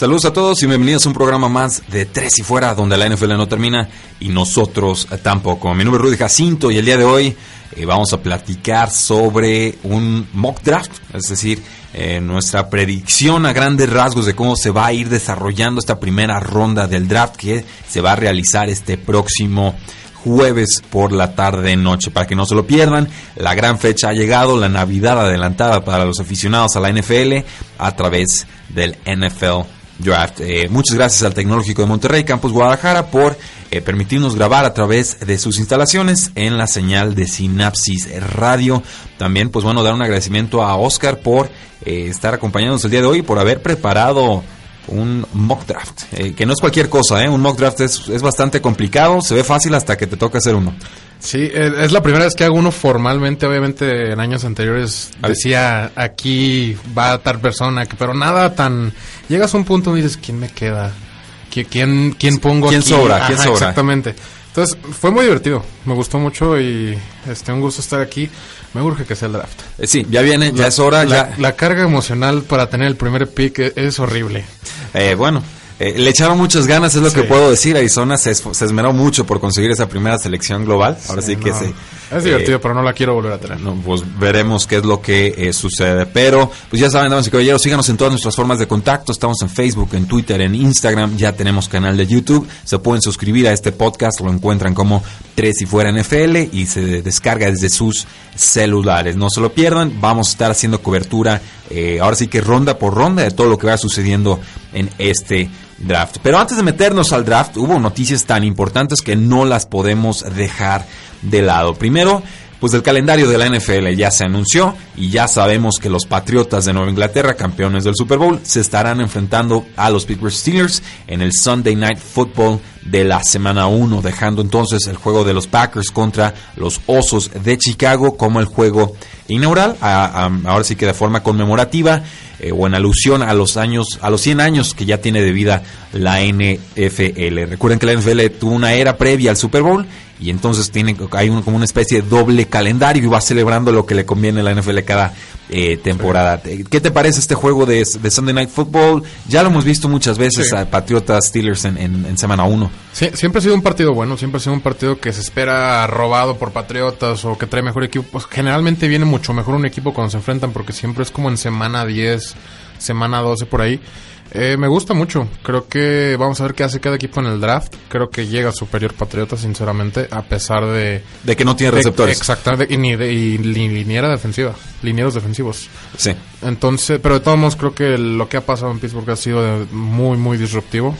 Saludos a todos y bienvenidos a un programa más de Tres y Fuera, donde la NFL no termina y nosotros tampoco. Mi nombre es Rudy Jacinto y el día de hoy eh, vamos a platicar sobre un mock draft, es decir, eh, nuestra predicción a grandes rasgos de cómo se va a ir desarrollando esta primera ronda del draft que se va a realizar este próximo jueves por la tarde noche para que no se lo pierdan la gran fecha ha llegado la navidad adelantada para los aficionados a la NFL a través del NFL Draft. Eh, muchas gracias al Tecnológico de Monterrey, Campus Guadalajara, por eh, permitirnos grabar a través de sus instalaciones en la señal de Sinapsis Radio. También, pues bueno, dar un agradecimiento a Oscar por eh, estar acompañándonos el día de hoy, por haber preparado un mock draft, que no es cualquier cosa, ¿eh? un mock draft es, es bastante complicado, se ve fácil hasta que te toca hacer uno. Sí, es la primera vez que hago uno formalmente. Obviamente en años anteriores decía aquí va a tal persona, pero nada tan. Llegas a un punto y dices, ¿quién me queda? ¿Quién, quién pongo ¿Quién sobra? ¿Quién sobra? Exactamente. Entonces fue muy divertido, me gustó mucho y este un gusto estar aquí. Me urge que sea el draft. Eh, sí, ya viene, ya es hora. La, ya. la carga emocional para tener el primer pick es, es horrible. Eh, bueno, eh, le echaron muchas ganas, es lo que puedo decir. Arizona se, se, esmeró mucho por conseguir esa primera selección global. Ahora sí, que sí. Es divertido, eh, pero no la quiero volver a tener. No, pues veremos qué es lo que eh, sucede. Pero, pues ya saben, damas y caballeros, síganos en todas nuestras formas de contacto. Estamos en Facebook, en Twitter, en Instagram. Ya tenemos canal de YouTube. Se pueden suscribir a este podcast. Lo encuentran como Tres y Fuera NFL y se descarga desde sus celulares. No se lo pierdan. Vamos a estar haciendo cobertura, eh, ahora sí que ronda por ronda, de todo lo que va sucediendo en este draft. Pero antes de meternos al draft, hubo noticias tan importantes que no las podemos dejar de lado. Primero, pues el calendario de la NFL ya se anunció y ya sabemos que los Patriotas de Nueva Inglaterra, campeones del Super Bowl, se estarán enfrentando a los Pittsburgh Steelers en el Sunday Night Football de la semana 1, dejando entonces el juego de los Packers contra los Osos de Chicago como el juego inaugural, a, ahora sí que de forma conmemorativa eh, o en alusión a los años, a los 100 años que ya tiene de vida la NFL. Recuerden que la NFL tuvo una era previa al Super Bowl y entonces tiene hay un, como una especie de doble calendario y va celebrando lo que le conviene a la NFL cada eh, temporada. ¿Qué te parece este juego de, de, Sunday Night Football? Ya lo hemos visto muchas veces sí. a Patriotas Steelers en, en, en semana 1. Sí, siempre ha sido un partido bueno, siempre ha sido un partido que se espera robado por Patriotas o que trae mejor equipo. Pues generalmente viene mucho mejor un equipo cuando se enfrentan porque siempre es como en semana 10, semana 12 por ahí. Eh, me gusta mucho. Creo que vamos a ver qué hace cada equipo en el draft. Creo que llega superior Patriota, sinceramente, a pesar de... De que no tiene receptores. Exactamente, y, ni de, y liniera defensiva, linieros defensivos. Sí. Entonces, pero de todos modos creo que lo que ha pasado en Pittsburgh ha sido muy, muy disruptivo.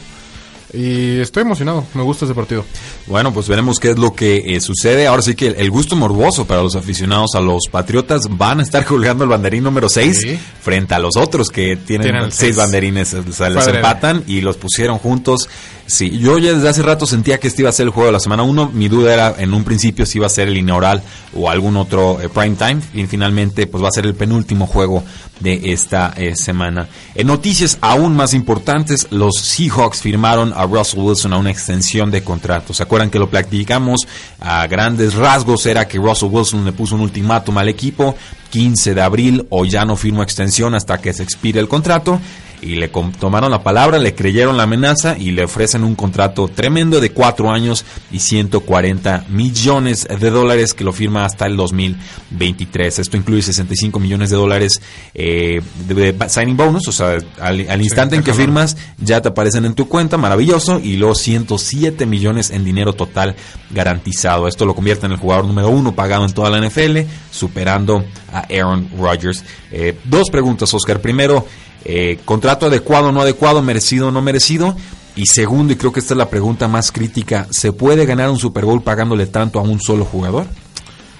Y estoy emocionado, me gusta ese partido. Bueno, pues veremos qué es lo que eh, sucede. Ahora sí que el, el, gusto morboso para los aficionados a los Patriotas van a estar colgando el banderín número 6 sí. frente a los otros que tienen, tienen seis banderines. O sea, les empatan y los pusieron juntos. Sí, yo ya desde hace rato sentía que este iba a ser el juego de la semana 1. Mi duda era en un principio si iba a ser el inaugural o algún otro eh, prime time. Y finalmente, pues va a ser el penúltimo juego de esta eh, semana. En noticias aún más importantes, los Seahawks firmaron a Russell Wilson a una extensión de contrato. ¿Se acuerdan que lo platicamos a grandes rasgos? Era que Russell Wilson le puso un ultimátum al equipo, 15 de abril, o ya no firmo extensión hasta que se expire el contrato y le tomaron la palabra, le creyeron la amenaza y le ofrecen un contrato tremendo de cuatro años y 140 millones de dólares que lo firma hasta el 2023. Esto incluye 65 millones de dólares eh, de, de, signing bonus, o sea, al, al instante sí, en que firmas ya te aparecen en tu cuenta, maravilloso, y los 107 millones en dinero total garantizado. Esto lo convierte en el jugador número uno pagado en toda la NFL, superando a Aaron Rodgers. Eh, dos preguntas, Oscar. Primero, eh, contrato adecuado no adecuado, merecido no merecido. Y segundo, y creo que esta es la pregunta más crítica, ¿se puede ganar un Super Bowl pagándole tanto a un solo jugador?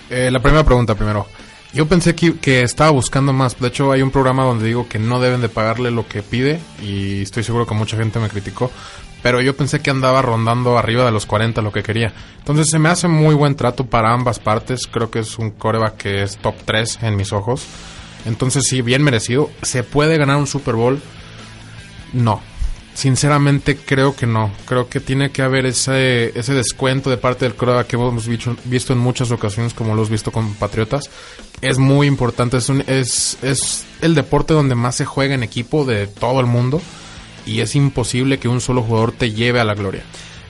Eh, la primera pregunta primero. Yo pensé que, que, estaba buscando más. De hecho, hay un programa donde digo que no deben de pagarle lo que pide y estoy seguro que mucha gente me criticó. Pero yo pensé que andaba rondando arriba de los 40 lo que quería. Entonces se me hace muy buen trato para ambas partes. Creo que es un coreback que es top 3 en mis ojos. Entonces sí, bien merecido. ¿Se puede ganar un Super Bowl? No. Sinceramente creo que no. Creo que tiene que haber ese, ese descuento de parte del coreback que hemos visto, visto en muchas ocasiones como lo hemos visto con Patriotas. Es muy importante. Es, un, es, es el deporte donde más se juega en equipo de todo el mundo. Y es imposible que un solo jugador te lleve a la gloria.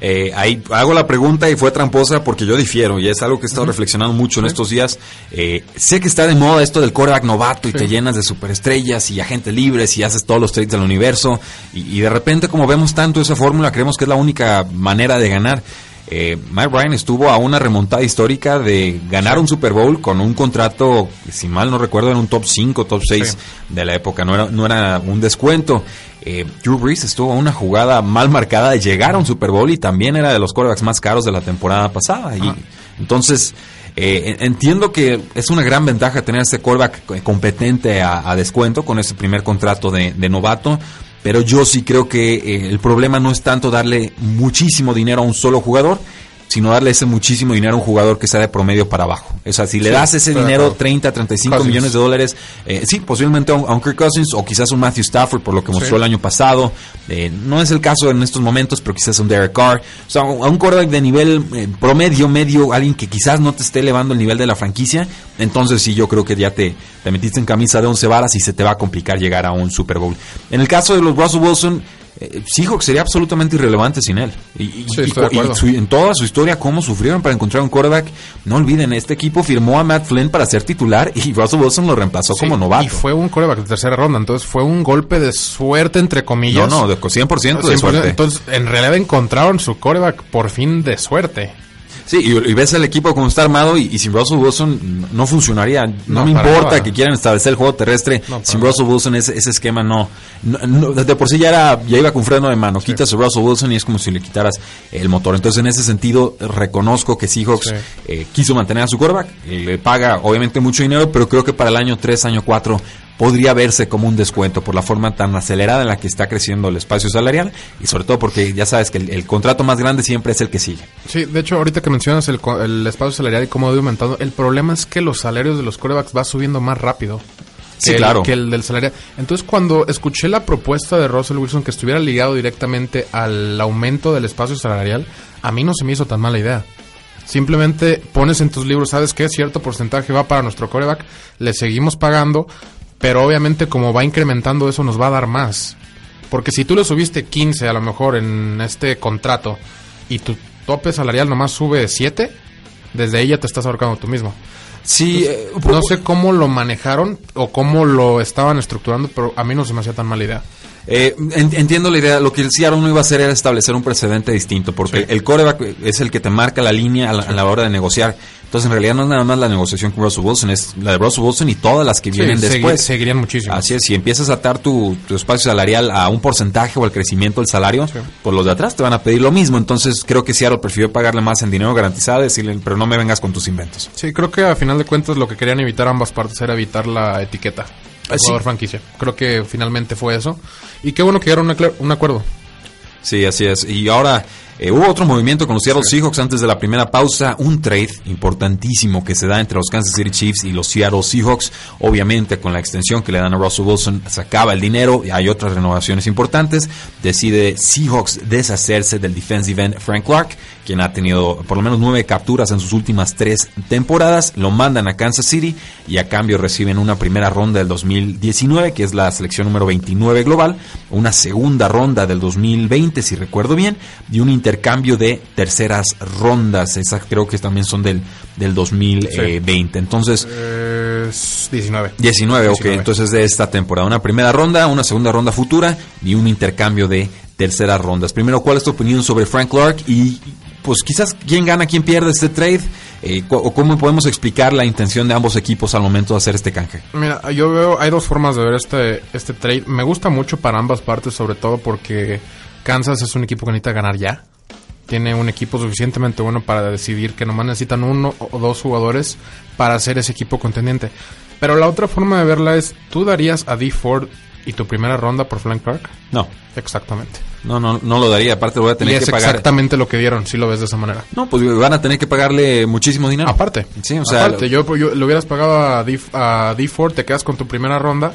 Eh, ahí hago la pregunta y fue tramposa porque yo difiero y es algo que he estado reflexionando mucho en estos días. Eh, sé que está de moda esto del coreback novato y te llenas de superestrellas y agentes libres y haces todos los trades del universo y, y de repente como vemos tanto esa fórmula creemos que es la única manera de ganar. Eh, Mike Ryan estuvo a una remontada histórica de ganar un Super Bowl con un contrato, si mal no recuerdo, en un top 5, top 6 sí. de la época, no era, no era un descuento. Eh, Drew Brees estuvo a una jugada mal marcada de llegar a un Super Bowl y también era de los quarterbacks más caros de la temporada pasada. Y entonces, eh, entiendo que es una gran ventaja tener ese quarterback competente a, a descuento con ese primer contrato de, de novato pero yo sí creo que eh, el problema no es tanto darle muchísimo dinero a un solo jugador, sino darle ese muchísimo dinero a un jugador que sea de promedio para abajo. O sea, si le das ese dinero, 30, 35 Cousins. millones de dólares, eh, sí, posiblemente a un, a un, Kirk Cousins o quizás un Matthew Stafford, por lo que mostró sí. el año pasado. Eh, no es el caso en estos momentos, pero quizás un Derek Carr. O sea, a un quarterback de nivel eh, promedio, medio, alguien que quizás no te esté elevando el nivel de la franquicia. Entonces sí, yo creo que ya te, te metiste en camisa de 11 varas y se te va a complicar llegar a un Super Bowl. En el caso de los Russell Wilson, eh, Seahawks sería absolutamente irrelevante sin él. Y, sí, y, y su, en toda su historia, cómo sufrieron para encontrar un quarterback. No olviden, este equipo firmó a Matt Flynn para ser titular y Russell Wilson lo reemplazó sí, como novato. Y fue un quarterback de tercera ronda, entonces fue un golpe de suerte, entre comillas. No, no, de 100%, de suerte. Entonces, en realidad encontraron su quarterback por fin de suerte. Sí, y, y, ves el equipo como está armado y, y, sin Russell Wilson no funcionaría. No, no me importa nada. que quieran establecer el juego terrestre. No, sin Russell Wilson ese, ese esquema no, no, De por sí ya era ya iba con freno de mano. Sí. Quitas a Russell Wilson y es como si le quitaras el motor. Entonces en ese sentido reconozco que Seahawks sí. eh, quiso mantener a su quarterback. Le paga obviamente mucho dinero, pero creo que para el año 3, año 4 podría verse como un descuento por la forma tan acelerada en la que está creciendo el espacio salarial y sobre todo porque ya sabes que el, el contrato más grande siempre es el que sigue. Sí, de hecho ahorita que mencionas el, el espacio salarial y cómo ha aumentado, el problema es que los salarios de los corebacks va subiendo más rápido. Sí, que claro. El, que el del salario. Entonces, cuando escuché la propuesta de Russell Wilson que estuviera ligado directamente al aumento del espacio salarial, a mí no se me hizo tan mala idea. Simplemente pones en tus libros, ¿sabes qué? Cierto porcentaje va para nuestro coreback, le seguimos pagando, pero obviamente como va incrementando eso nos va a dar más. Porque si tú le subiste 15 a lo mejor en este contrato y tu tope salarial nomás sube 7, desde ahí ya te estás ahorcando tú mismo. Sí, Entonces, eh, no sé cómo lo manejaron o cómo lo estaban estructurando, pero a mí no se me hacía tan mala idea. Eh, entiendo la idea. Lo que el Seattle no iba a hacer era establecer un precedente distinto, porque sí. el coreback es el que te marca la línea a la, sí. a la, hora de negociar. Entonces, en realidad no es nada más la negociación con Russell Wilson, es la de Russell Wilson y todas las que vienen sí, después. Segui seguirían muchísimo. Así es, si empiezas a atar tu, tu, espacio salarial a un porcentaje o al crecimiento del salario, pues los de atrás te van a pedir lo mismo. Entonces, creo que Seattle prefirió pagarle más en dinero garantizado, decirle, pero no me vengas con tus inventos. Sí, creo que a final de cuentas lo que querían evitar ambas partes era evitar la etiqueta al jugador sí. franquicia. Creo que finalmente fue eso. Y qué bueno que llegaron a un acuerdo. Sí, así es. Y ahora eh, hubo otro movimiento con los Seattle Seahawks antes de la primera pausa, un trade importantísimo que se da entre los Kansas City Chiefs y los Seattle Seahawks. Obviamente con la extensión que le dan a Russell Wilson se acaba el dinero y hay otras renovaciones importantes. Decide Seahawks deshacerse del defensive end Frank Clark, quien ha tenido por lo menos nueve capturas en sus últimas tres temporadas. Lo mandan a Kansas City y a cambio reciben una primera ronda del 2019, que es la selección número 29 global, una segunda ronda del 2020, si recuerdo bien, y un intercambio de terceras rondas. Esas creo que también son del, del 2020. Sí. Entonces. Eh, 19. 19. 19, ok. Entonces de esta temporada. Una primera ronda, una segunda ronda futura y un intercambio de terceras rondas. Primero, ¿cuál es tu opinión sobre Frank Clark? Y pues quizás quién gana, quién pierde este trade. Eh, o cómo podemos explicar la intención de ambos equipos al momento de hacer este canje. Mira, yo veo, hay dos formas de ver este, este trade. Me gusta mucho para ambas partes, sobre todo porque Kansas es un equipo que necesita ganar ya. tiene un equipo suficientemente bueno para decidir que nomás necesitan uno o dos jugadores para hacer ese equipo contendiente. Pero la otra forma de verla es, ¿tú darías a D. Ford y tu primera ronda por Frank Clark? No. Exactamente. No, no, no lo daría. Aparte voy a tener y es que pagar. exactamente lo que dieron, si lo ves de esa manera. No, pues van a tener que pagarle muchísimo dinero. Aparte. Sí, o sea. Aparte, yo, yo le hubieras pagado a D, a D. Ford, te quedas con tu primera ronda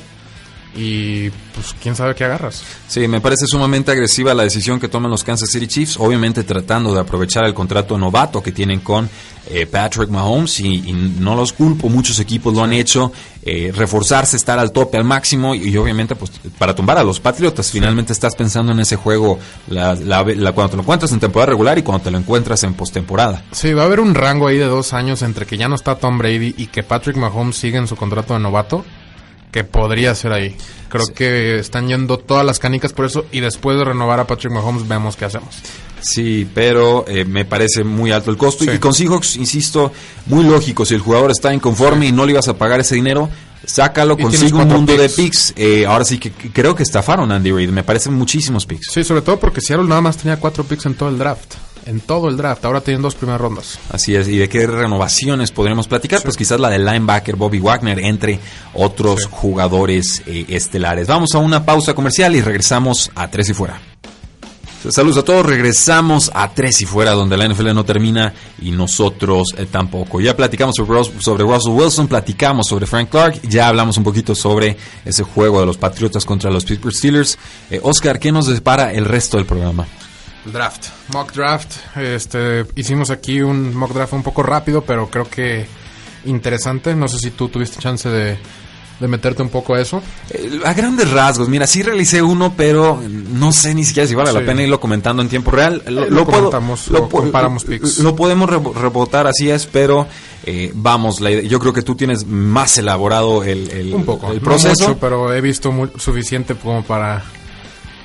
y pues quién sabe qué agarras. Sí, me parece sumamente agresiva la decisión que toman los Kansas City Chiefs, obviamente tratando de aprovechar el contrato novato que tienen con eh, Patrick Mahomes y, no los culpo, muchos equipos lo han hecho, eh, reforzarse, estar al tope, al máximo y, obviamente pues para tumbar a los Patriotas, finalmente estás pensando en ese juego la, la, cuando te lo encuentras en temporada regular y cuando te lo encuentras en postemporada. Sí, va a haber un rango ahí de dos años entre que ya no está Tom Brady y que Patrick Mahomes sigue en su contrato de novato que podría ser ahí. Creo que están yendo todas las canicas por eso y después de renovar a Patrick Mahomes vemos qué hacemos. Sí, pero eh, me parece muy alto el costo. Y con Seahawks, insisto, muy lógico. Si el jugador está inconforme y no le ibas a pagar ese dinero, sácalo, consigue un mundo de picks. Eh, ahora sí que creo que estafaron a Andy Reid. Me parecen muchísimos picks. Sí, sobre todo porque Seattle nada más tenía cuatro picks en todo el draft en todo el draft. Ahora tienen dos primeras rondas. Así es. ¿Y de qué renovaciones podríamos platicar? Pues quizás la del linebacker Bobby Wagner, entre otros jugadores eh, estelares. Vamos a una pausa comercial y regresamos a Tres y Fuera. Saludos a todos, regresamos a Tres y Fuera, donde la NFL no termina y nosotros eh, tampoco. Ya platicamos sobre, sobre, Russell Wilson, platicamos sobre Frank Clark, ya hablamos un poquito sobre ese juego de los Patriotas contra los Pittsburgh Steelers. Eh, Oscar, ¿qué nos depara el resto del programa? Draft, mock draft. Este, hicimos aquí un mock draft un poco rápido, pero creo que interesante. No sé si tú tuviste chance de, meterte un poco a eso. Eh, a grandes rasgos, mira, sí realicé uno, pero no sé ni siquiera si vale la pena irlo comentando en tiempo real. Lo, eh, lo, lo, comparamos. Lo podemos rebotar, así es, pero eh, vamos, la yo creo que tú tienes más elaborado el, el, un poco, el proceso. pero he visto suficiente como para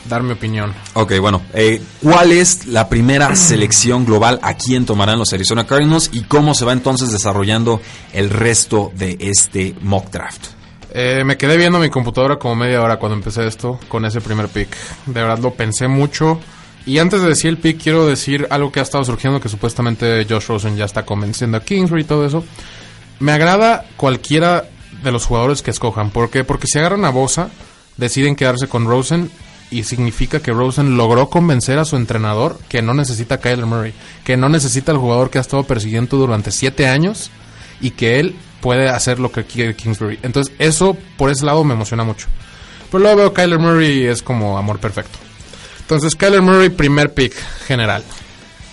dar mi opinión. Ok, bueno. Eh, ¿Cuál es la primera selección global a quién tomarán los Arizona Cardinals y cómo se va entonces desarrollando el resto de este mock draft? Eh, me quedé viendo mi computadora como media hora cuando empecé esto con ese primer pick. De verdad lo pensé mucho. Y antes de decir el pick, quiero decir algo que ha estado surgiendo que supuestamente Josh Rosen ya está convenciendo a Kingsbury y todo eso. Me agrada cualquiera de los jugadores que escojan. ¿Por qué? Porque si agarran a Bosa, deciden quedarse con Rosen y significa que Rosen logró convencer a su entrenador que no necesita a Kyler Murray, que no necesita al jugador que ha estado persiguiendo durante siete años y que él puede hacer lo que quiere Kingsbury. Entonces, eso por ese lado me emociona mucho. Pero luego veo Kyler Murray es como amor perfecto. Entonces, Kyler Murray, primer pick general.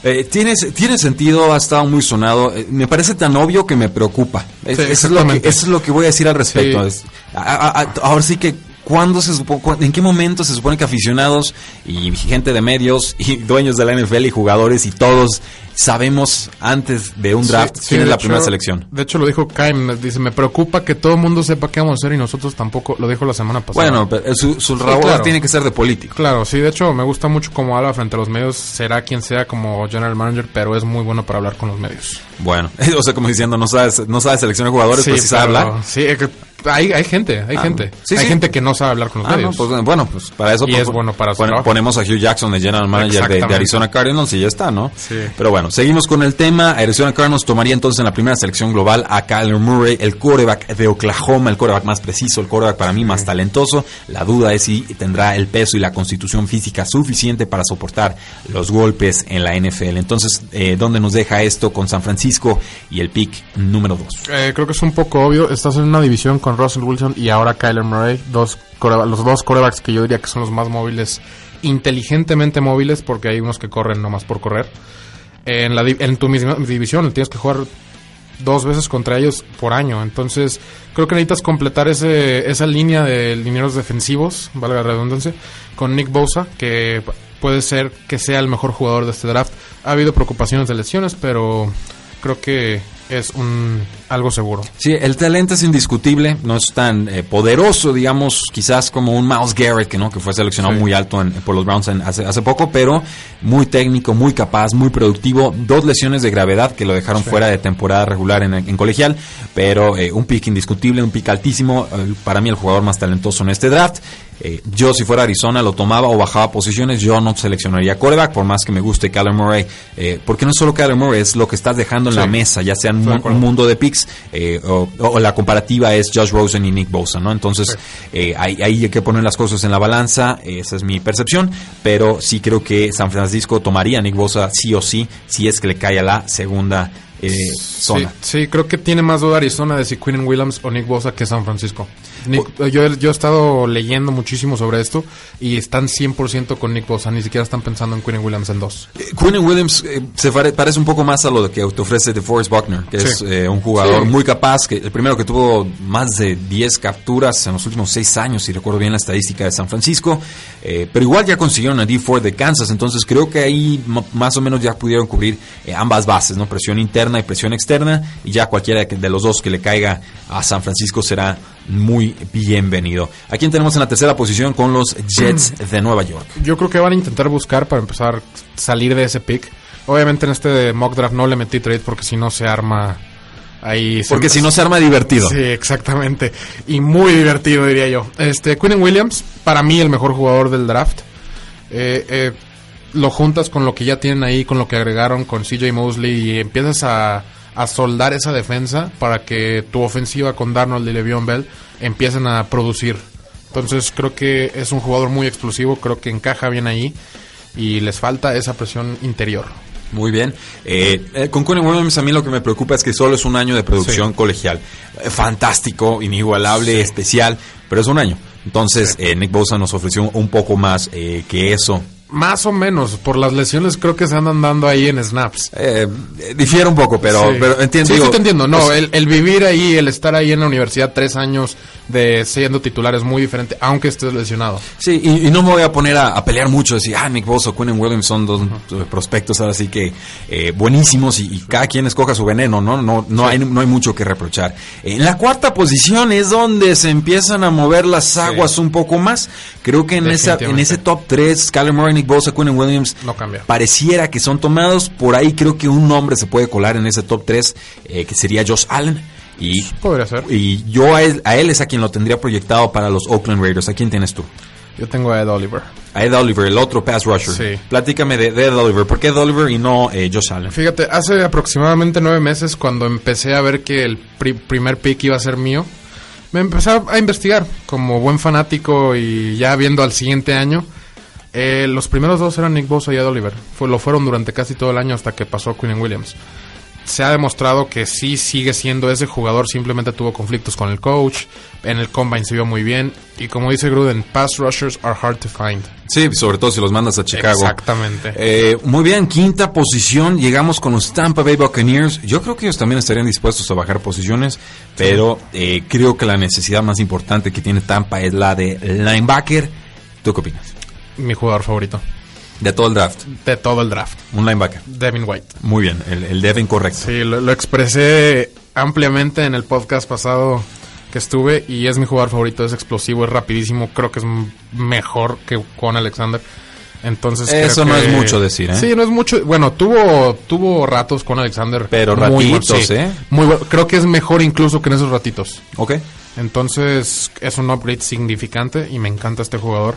Eh, tiene, tiene sentido, ha estado muy sonado. Eh, me parece tan obvio que me preocupa. eso, es lo que, eso, es lo que, voy a decir al respecto. ahora sí que ¿Cuándo se en qué momento se supone que aficionados y gente de medios y dueños de la NFL y jugadores y todos sabemos antes de un draft quién es la primera selección. De hecho, lo dijo Kaim, dice, me preocupa que todo el mundo sepa qué vamos a hacer y nosotros tampoco, lo dijo la semana pasada. Bueno, pero su, su tiene que ser de político. Claro, sí, de hecho, me gusta mucho cómo habla frente a los medios, será quien sea como general manager, pero es muy bueno para hablar con los medios. Bueno, o sea, como diciendo, no sabes, no sabes seleccionar jugadores, pues sí sabe hablar. Sí, hay, hay gente, hay ah, gente. hay gente que no sabe hablar con los ah, medios. Pues, bueno, pues para eso y es bueno para ponemos a Hugh Jackson, el general manager de, Arizona Cardinals y ya está, ¿no? Sí. Pero bueno, seguimos con el tema. Arizona Cardinals tomaría entonces en la primera selección global a Kyler Murray, el quarterback de Oklahoma, el quarterback más preciso, el quarterback para mí más talentoso. La duda es si tendrá el peso y la constitución física suficiente para soportar los golpes en la NFL. Entonces, eh, ¿dónde nos deja esto con San Francisco y el pick número 2? Eh, creo que es un poco obvio. Estás en una división con Russell Wilson y ahora Kyler Murray, dos los dos corebacks que yo diría que son los más móviles, inteligentemente móviles, porque hay unos que corren nomás por correr. En, la, en tu misma división tienes que jugar dos veces contra ellos por año. Entonces, creo que necesitas completar ese, esa línea de linieros defensivos, valga la redundancia, con Nick Bosa, que puede ser que sea el mejor jugador de este draft. Ha habido preocupaciones de lesiones, pero creo que es un algo seguro. Sí, el talento es indiscutible, no es tan eh, poderoso, digamos, quizás como un Miles Garrett, que no, que fue seleccionado muy alto por los Browns hace, hace, poco, pero muy técnico, muy capaz, muy productivo. Dos lesiones de gravedad que lo dejaron fuera de temporada regular en, colegial, pero eh, un pick indiscutible, un pick altísimo. Eh, para mí el jugador más talentoso en este draft. Eh, yo si fuera Arizona lo tomaba o bajaba posiciones, yo no seleccionaría coreback, por más que me guste Kyler Murray, porque no es solo Kyler Murray, es lo que estás dejando en la mesa, ya sea un, un mundo de picks eh, o, la comparativa es Josh Rosen y Nick Bosa, ¿no? Entonces ahí, ahí, hay que poner las cosas en la balanza, esa es mi percepción, pero sí creo que San Francisco tomaría a Nick Bosa sí o sí, si es que le cae a la segunda eh, zona. Sí, creo que tiene más duda Arizona de si Quinn Williams o Nick Bosa que San Francisco. yo, yo, he estado leyendo muchísimo sobre esto y están 100% con Nick Bosa, ni siquiera están pensando en Quinn Williams en dos. Eh, Quinn Williams eh, se parece un poco más a lo que te ofrece de Forrest Buckner, que es un jugador muy capaz, que el primero que tuvo más de 10 capturas en los últimos 6 años, si recuerdo bien la estadística de San Francisco, pero igual ya consiguieron a D. Ford de Kansas, entonces creo que ahí más o menos ya pudieron cubrir ambas bases, ¿no? Presión interna y presión externa y ya cualquiera de los dos que le caiga a San Francisco será muy bienvenido. ¿A quién tenemos en la tercera posición con los Jets de Nueva York? Yo creo que van a intentar buscar para empezar a salir de ese pick. Obviamente en este mock draft no le metí trade porque si no se arma ahí. Porque si no se arma divertido. Sí, exactamente. Y muy divertido diría yo. Este, Quinn Williams, para mí el mejor jugador del draft. Eh, eh, lo juntas con lo que ya tienen ahí, con lo que agregaron con CJ Mosley y empiezas a, soldar esa defensa para que tu ofensiva con Darnold y Le'Veon Bell empiecen a producir. Entonces creo que es un jugador muy explosivo, creo que encaja bien ahí y les falta esa presión interior. Muy bien. Eh, eh, con Connie Williams a mí lo que me preocupa es que solo es un año de producción colegial. Eh, fantástico, inigualable, especial, pero es un año. Entonces Nick Bosa nos ofreció un poco más que eso más o menos, por las lesiones creo que se andan dando ahí en snaps. Eh, difiere un poco, pero, pero entiendo. Sí, sí, te entiendo. No, el, el, vivir ahí, el estar ahí en la universidad tres años de siendo titular es muy diferente, aunque estés lesionado. Sí, y, no me voy a poner a, pelear mucho, decir, ah, Nick Bosa, Quinn Williams son dos prospectos así que eh, buenísimos y, cada quien escoja su veneno, ¿no? No, no, hay, no hay mucho que reprochar. En la cuarta posición es donde se empiezan a mover las aguas un poco más. Creo que en, esa, en ese top 3, Kyler Murray, Nick Bosa, Quinn Williams, no cambia. pareciera que son tomados. Por ahí creo que un nombre se puede colar en ese top 3, eh, que sería Josh Allen. Y, Podría ser. Y yo a él, a él es a quien lo tendría proyectado para los Oakland Raiders. ¿A quién tienes tú? Yo tengo a Ed Oliver. A Ed Oliver, el otro pass rusher. Sí. Platícame de, Ed Oliver. ¿Por qué Ed Oliver y no eh, Josh Allen? Fíjate, hace aproximadamente nueve meses, cuando empecé a ver que el primer pick iba a ser mío, me empecé a investigar como buen fanático y ya viendo al siguiente año. Eh, los primeros dos eran Nick Bosa y Ed Oliver. Fue, lo fueron durante casi todo el año hasta que pasó Quinn Williams se ha demostrado que sí sigue siendo ese jugador, simplemente tuvo conflictos con el coach, en el combine se vio muy bien y como dice Gruden, pass rushers are hard to find. Sí, sobre todo si los mandas a Chicago. Exactamente. Eh, muy bien, quinta posición, llegamos con los Tampa Bay Buccaneers. Yo creo que ellos también estarían dispuestos a bajar posiciones, pero eh, creo que la necesidad más importante que tiene Tampa es la de linebacker. ¿Tú qué opinas? Mi jugador favorito. De todo el draft. De todo el draft. Un linebacker. Devin White. Muy bien, el, Devin correcto. Sí, lo, expresé ampliamente en el podcast pasado que estuve y es mi jugador favorito, es explosivo, es rapidísimo, creo que es mejor que Juan Alexander. Entonces eso no es mucho decir, ¿eh? Sí, no es mucho. Bueno, tuvo tuvo ratos con Alexander, pero ratitos, ¿eh? Muy creo que es mejor incluso que en esos ratitos. Ok. Entonces es un upgrade significante y me encanta este jugador.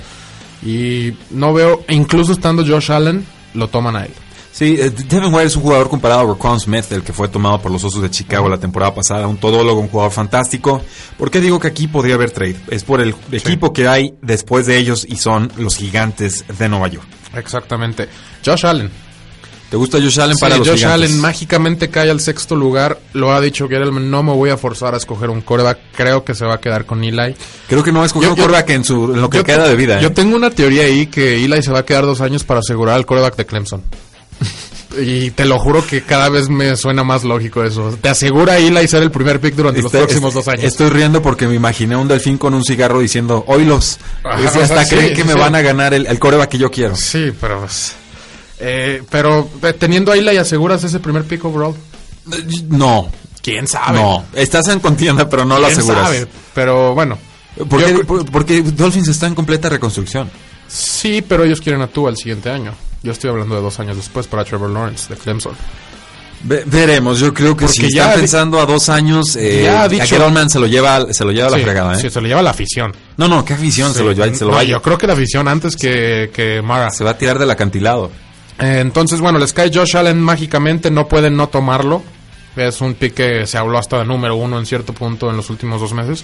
Y no veo, incluso estando Josh Allen, lo toman a él. Sí, eh, Devin White es un jugador comparado a Raquan Smith, el que fue tomado por los Osos de Chicago la temporada pasada, un todólogo, un jugador fantástico. ¿Por qué digo que aquí podría haber trade? Es por el equipo que hay después de ellos y son los gigantes de Nueva York. Exactamente. Josh Allen, ¿Te gusta Josh Allen para los Josh Allen mágicamente cae al sexto lugar. Lo ha dicho Gerelman. No me voy a forzar a escoger un coreback. Creo que se va a quedar con Eli. Creo que no va a escoger un coreback en, su, lo que queda de vida. Yo ¿eh? tengo una teoría ahí que Eli se va a quedar dos años para asegurar al coreback de Clemson. y te lo juro que cada vez me suena más lógico eso. Te asegura Eli ser el primer pick durante los próximos dos años. Estoy riendo porque me imaginé un delfín con un cigarro diciendo, oílos. y hasta creen que me van a ganar el, el coreback que yo quiero. Sí, pero... Pues, eh, pero eh, teniendo a Eli, ¿aseguras ese primer pick overall? No, quién sabe. No, estás en contienda, pero no lo aseguras. Sabe? Pero bueno. Porque, porque Dolphins está en completa reconstrucción. Sí, pero ellos quieren a tú el siguiente año. Yo estoy hablando de dos años después para Trevor Lawrence de Clemson. veremos, yo creo que si ya está pensando a dos años, eh, ya ha dicho, a se lo lleva, se lo lleva a la fregada, ¿eh? Sí, se lo lleva la afición. No, no, ¿qué afición se lo lleva? Se lo no, yo creo que la afición antes que, que Mara. Se va a tirar del acantilado. Eh, entonces, bueno, les cae Josh Allen mágicamente, no pueden no tomarlo. Es un pick que se habló hasta de número uno en cierto punto en los últimos dos meses.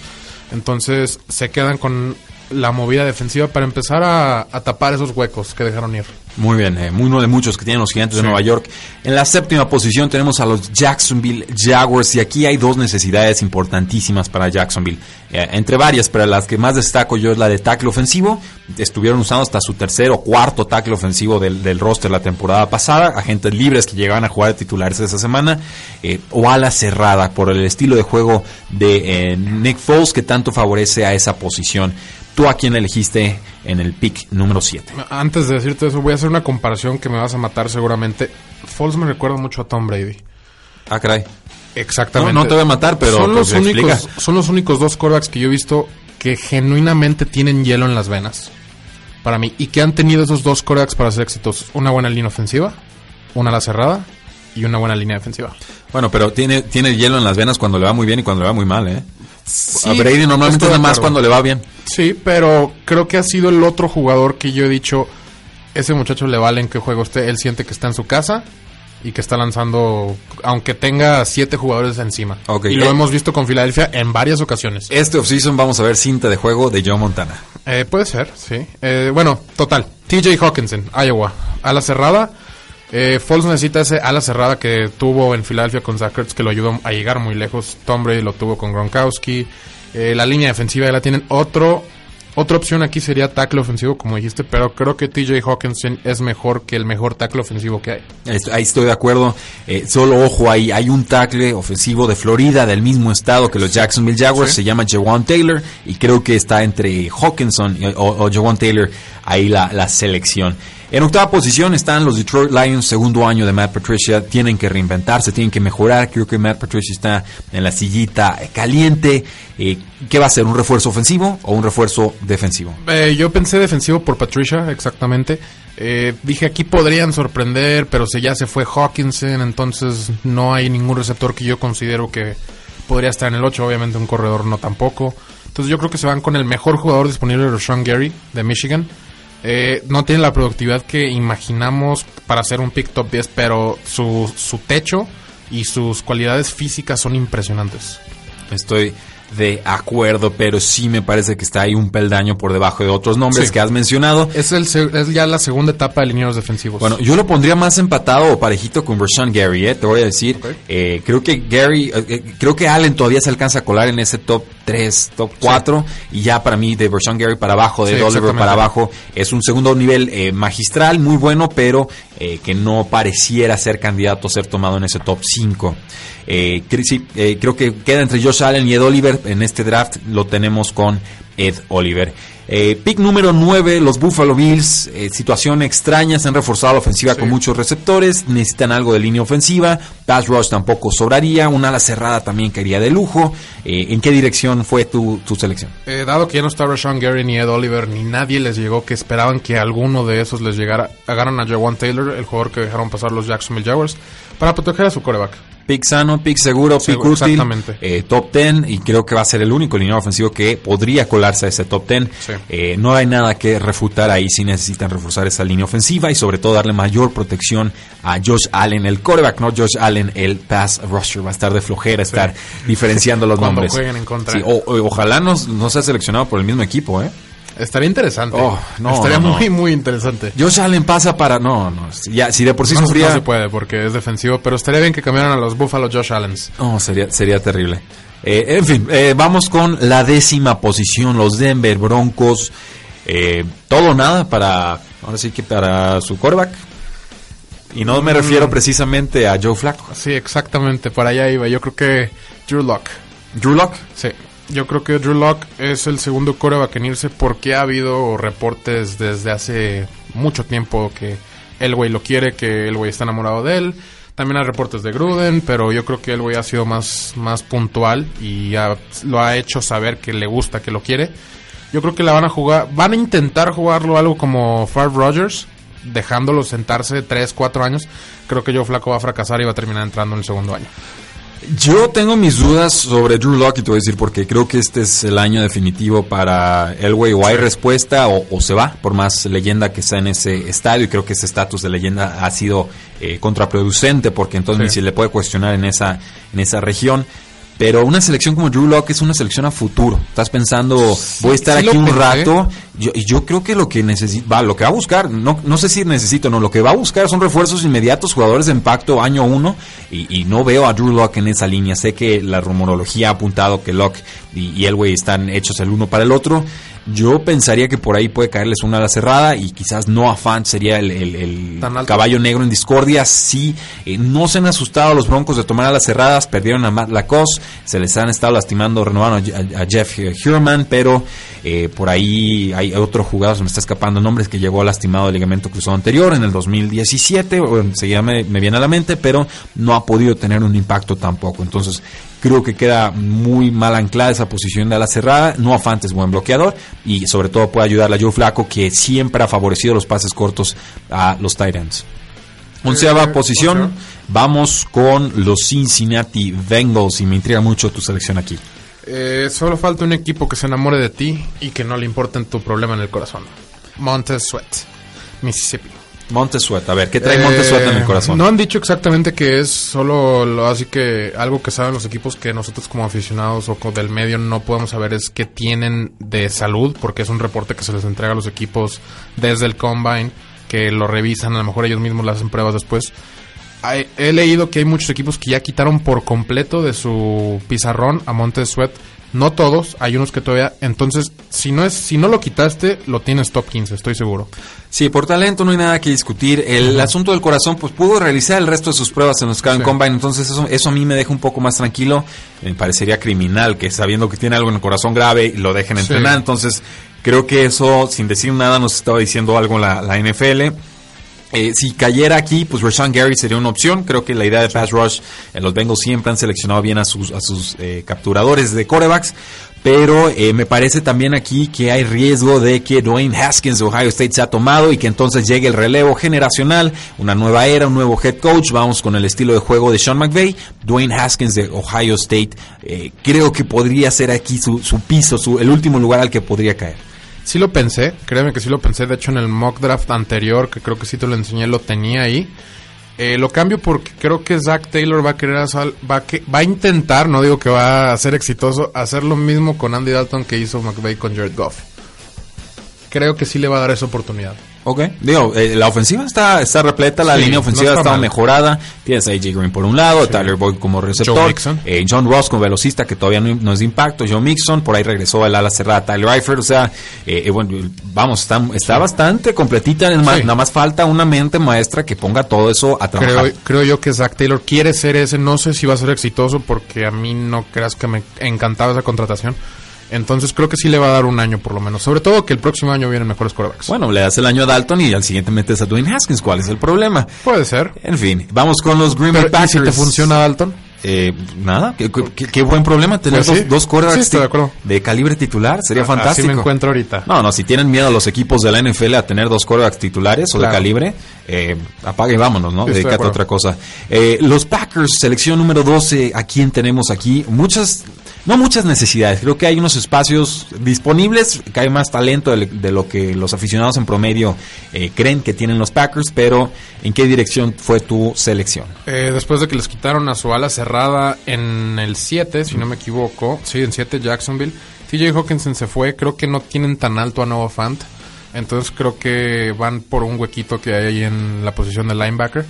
Entonces se quedan con la movida defensiva para empezar a, tapar esos huecos que dejaron ir. Muy bien, eh, uno de muchos que tienen los gigantes de Nueva York. En la séptima posición tenemos a los Jacksonville Jaguars y aquí hay dos necesidades importantísimas para Jacksonville. Eh, entre varias, pero las que más destaco yo es la de tackle ofensivo. Estuvieron usando hasta su tercer o cuarto tackle ofensivo del, del roster la temporada pasada. Agentes libres que llegaban a jugar de titulares esa semana. Eh, o ala cerrada por el estilo de juego de Nick Foles que tanto favorece a esa posición. ¿Tú a quién elegiste en el pick número 7? Antes de decirte eso, voy a hacer una comparación que me vas a matar seguramente. Foles me recuerda mucho a Tom Brady. Ah, caray. Exactamente. No, te voy a matar, pero son los, únicos, son los únicos dos quarterbacks que yo he visto que genuinamente tienen hielo en las venas. Para mí. Y que han tenido esos dos quarterbacks para ser exitosos. Una buena línea ofensiva, una ala cerrada y una buena línea defensiva. Bueno, pero tiene, tiene hielo en las venas cuando le va muy bien y cuando le va muy mal, ¿eh? A Brady normalmente es más cuando le va bien. Sí, pero creo que ha sido el otro jugador que yo he dicho, ese muchacho le vale en qué juego esté, él siente que está en su casa y que está lanzando, aunque tenga siete jugadores encima. Y lo eh, hemos visto con Filadelfia en varias ocasiones. Este offseason vamos a ver cinta de juego de Joe Montana. Eh, puede ser, sí. Eh, bueno, total. TJ Hawkinson, Iowa. A la cerrada. Eh, Foles necesita ese ala cerrada que tuvo en Filadelfia con Zach que lo ayudó a llegar muy lejos. Tom Brady lo tuvo con Gronkowski. Eh, la línea defensiva ya la tienen. Otro, otra opción aquí sería tackle ofensivo, como dijiste, pero creo que TJ Hawkinson es mejor que el mejor tackle ofensivo que hay. Ahí estoy de acuerdo. Eh, solo ojo, ahí hay un tackle ofensivo de Florida, del mismo estado que los Jacksonville Jaguars, se llama Jawan Taylor, y creo que está entre Hawkinson o, o Jawan Taylor ahí la, la selección. En octava posición están los Detroit Lions, segundo año de Matt Patricia. Tienen que reinventarse, tienen que mejorar. Creo que Matt Patricia está en la sillita caliente. Eh, ¿Qué va a ser? ¿Un refuerzo ofensivo o un refuerzo defensivo? Eh, yo pensé defensivo por Patricia, exactamente. Eh, dije aquí podrían sorprender, pero si ya se fue Hawkinson, entonces no hay ningún receptor que yo considero que podría estar en el 8. Obviamente un corredor no tampoco. Entonces yo creo que se van con el mejor jugador disponible, Sean Gary, de Michigan. Eh, no tiene la productividad que imaginamos para hacer un pick top 10, pero su, su techo y sus cualidades físicas son impresionantes. Estoy de acuerdo, pero sí me parece que está ahí un peldaño por debajo de otros nombres que has mencionado. Es, el, es ya la segunda etapa de linieros defensivos. Bueno, yo lo pondría más empatado o parejito con Rashawn Gary, ¿eh? te voy a decir. Eh, creo que Gary, eh, creo que Allen todavía se alcanza a colar en ese top 3, top 4, y ya para mí de Rashawn Gary para abajo, de sí, para abajo, es un segundo nivel magistral, muy bueno, pero que no pareciera ser candidato a ser tomado en ese top 5. Eh, eh, creo que queda entre Josh Allen y Ed Oliver. En este draft lo tenemos con Ed Oliver. Eh, pick número 9, los Buffalo Bills. situación extraña, se han reforzado la ofensiva con muchos receptores. Necesitan algo de línea ofensiva. Pass rush tampoco sobraría. Un ala cerrada también caería de lujo. ¿En qué dirección fue tu, selección? dado que ya no está Rashawn Gary ni Ed Oliver, ni nadie les llegó que esperaban que alguno de esos les llegara. Agarran a Jawan Taylor, el jugador que dejaron pasar los Jacksonville Jaguars, para proteger a su coreback pick sano, pick seguro, pick útil, exactamente. Eh, top 10 y creo que va a ser el único lineal ofensivo que podría colarse a ese top 10. Eh, no hay nada que refutar ahí si necesitan reforzar esa línea ofensiva y sobre todo darle mayor protección a Josh Allen, el quarterback, no Josh Allen, el pass rusher. Va a estar de flojera, estar diferenciando los nombres. en contra. ojalá no, no sea seleccionado por el mismo equipo, ¿eh? Estaría interesante. Oh, no, Estaría muy, muy interesante. Josh Allen pasa para. No, no. Ya, si de por sí no, sufría. No se puede porque es defensivo, pero estaría bien que cambiaran a los Buffalo Josh Allens. Oh, sería, sería terrible. Eh, en fin, eh, vamos con la décima posición. Los Denver Broncos. Eh, todo nada para. Ahora sí que para su quarterback. Y no me refiero mm. precisamente a Joe Flacco. Sí, exactamente. Para allá iba. Yo creo que Drew Lock. ¿Drew Lock? Sí. Yo creo que Drew Lock es el segundo coreback en irse porque ha habido reportes desde hace mucho tiempo que el güey lo quiere, que el güey está enamorado de él. También hay reportes de Gruden, pero yo creo que el güey ha sido más, más puntual y lo ha hecho saber que le gusta, que lo quiere. Yo creo que la van a jugar, van a intentar jugarlo algo como Far Rogers, dejándolo sentarse 3, 4 años. Creo que Joe Flaco va a fracasar y va a terminar entrando en el segundo año. Yo tengo mis dudas sobre Drew Locke y te voy a decir porque creo que este es el año definitivo para Elway. O hay respuesta o, se va, por más leyenda que sea en ese estadio. Y creo que ese estatus de leyenda ha sido eh, contraproducente porque entonces si se le puede cuestionar en esa, en esa región. Pero una selección como Drew Locke es una selección a futuro. Estás pensando, voy a estar aquí un rato. Yo, y yo creo que lo que necesita, va, lo que va a buscar, no, no sé si necesito, no, lo que va a buscar son refuerzos inmediatos, jugadores de impacto año uno. Y, no veo a Drew Locke en esa línea. Sé que la rumorología ha apuntado que Locke y, y Elway están hechos el uno para el otro. Yo pensaría que por ahí puede caerles una ala cerrada y quizás no Fant sería el, caballo negro en discordia. Sí, eh, no se han asustado los Broncos de tomar alas cerradas, perdieron a Matt Lacoste, se les han estado lastimando, renovando a, Jeff Hurman, pero eh, por ahí hay otro jugador, se me está escapando nombres, que llegó lastimado el ligamento cruzado anterior en el 2017, enseguida me, me viene a la mente, pero no ha podido tener un impacto tampoco. Entonces, Creo que queda muy mal anclada esa posición de ala cerrada. No Fant es buen bloqueador y sobre todo puede ayudar a Joe Flaco que siempre ha favorecido los pases cortos a los Titans. Onceava eh, posición, vamos con los Cincinnati Bengals y me intriga mucho tu selección aquí. Eh, solo falta un equipo que se enamore de ti y que no le importe tu problema en el corazón. Montez Sweat, Mississippi. Montesuet, a ver, ¿qué trae Montesuet en el eh, corazón? No han dicho exactamente que es solo lo, así que algo que saben los equipos que nosotros como aficionados o del medio no podemos saber es que tienen de salud, porque es un reporte que se les entrega a los equipos desde el combine, que lo revisan, a lo mejor ellos mismos lo hacen pruebas después. He leído que hay muchos equipos que ya quitaron por completo de su pizarrón a Montesuet no todos, hay unos que todavía. Entonces, si no es, si no lo quitaste, lo tienes top 15, estoy seguro. Sí, por talento no hay nada que discutir. El asunto del corazón, pues pudo realizar el resto de sus pruebas en los Calvin Combine, entonces eso, eso a mí me deja un poco más tranquilo. Me parecería criminal que sabiendo que tiene algo en el corazón grave lo dejen entrenar. Entonces, creo que eso, sin decir nada, nos estaba diciendo algo la, la NFL. Eh, si cayera aquí, pues Rashawn Gary sería una opción. Creo que la idea de pass rush, eh, los Bengals siempre han seleccionado bien a sus, eh, capturadores de corebacks. Pero me parece también aquí que hay riesgo de que Dwayne Haskins de Ohio State se ha tomado y que entonces llegue el relevo generacional, una nueva era, un nuevo head coach. Vamos con el estilo de juego de Sean McVay. Dwayne Haskins de Ohio State creo que podría ser aquí su, su piso, su, el último lugar al que podría caer. Sí lo pensé, créeme que sí lo pensé. De hecho, en el mock draft anterior, que creo que sí te lo enseñé, lo tenía ahí. Eh, lo cambio porque creo que Zach Taylor va a querer va, va a intentar, no digo que va a ser exitoso, hacer lo mismo con Andy Dalton que hizo McVay con Jared Goff. Creo que sí le va a dar esa oportunidad. Ok, digo, eh, la ofensiva está, está repleta, la línea ofensiva está, mejorada. Tienes a AJ Green por un lado, Tyler Boyd como receptor, eh, John Ross como velocista que todavía no, es de impacto, Joe Mixon, por ahí regresó el ala cerrada Tyler Eifert, o sea, eh, bueno, vamos, está, está bastante completita, nada más falta una mente maestra que ponga todo eso a trabajar. Creo, creo yo que Zach Taylor quiere ser ese, no sé si va a ser exitoso porque a mí no creas que me encantaba esa contratación entonces creo que sí le va a dar un año por lo menos. Sobre todo que el próximo año vienen mejores quarterbacks. Bueno, le das el año a Dalton y al siguiente metes a Dwayne Haskins. ¿Cuál es el problema? Puede ser. En fin, vamos con los Green Bay Packers. si te funciona Dalton? Eh, nada, qué, buen problema tener pues dos, quarterbacks de, calibre titular, sería fantástico. Así me encuentro ahorita. No, no, si tienen miedo los equipos de la NFL a tener dos quarterbacks titulares o de calibre, eh, apague y vámonos, ¿no? Dedícate a otra cosa. Eh, los Packers, selección número 12, ¿a quién tenemos aquí? Muchas no muchas necesidades. Creo que hay unos espacios disponibles, que hay más talento de, lo que los aficionados en promedio eh, creen que tienen los Packers, pero ¿en qué dirección fue tu selección? Eh, después de que les quitaron a su ala cerrada en el 7, si no me equivoco, sí, en 7 Jacksonville, TJ Hawkinson se fue, creo que no tienen tan alto a Noah Fant, entonces creo que van por un huequito que hay ahí en la posición de linebacker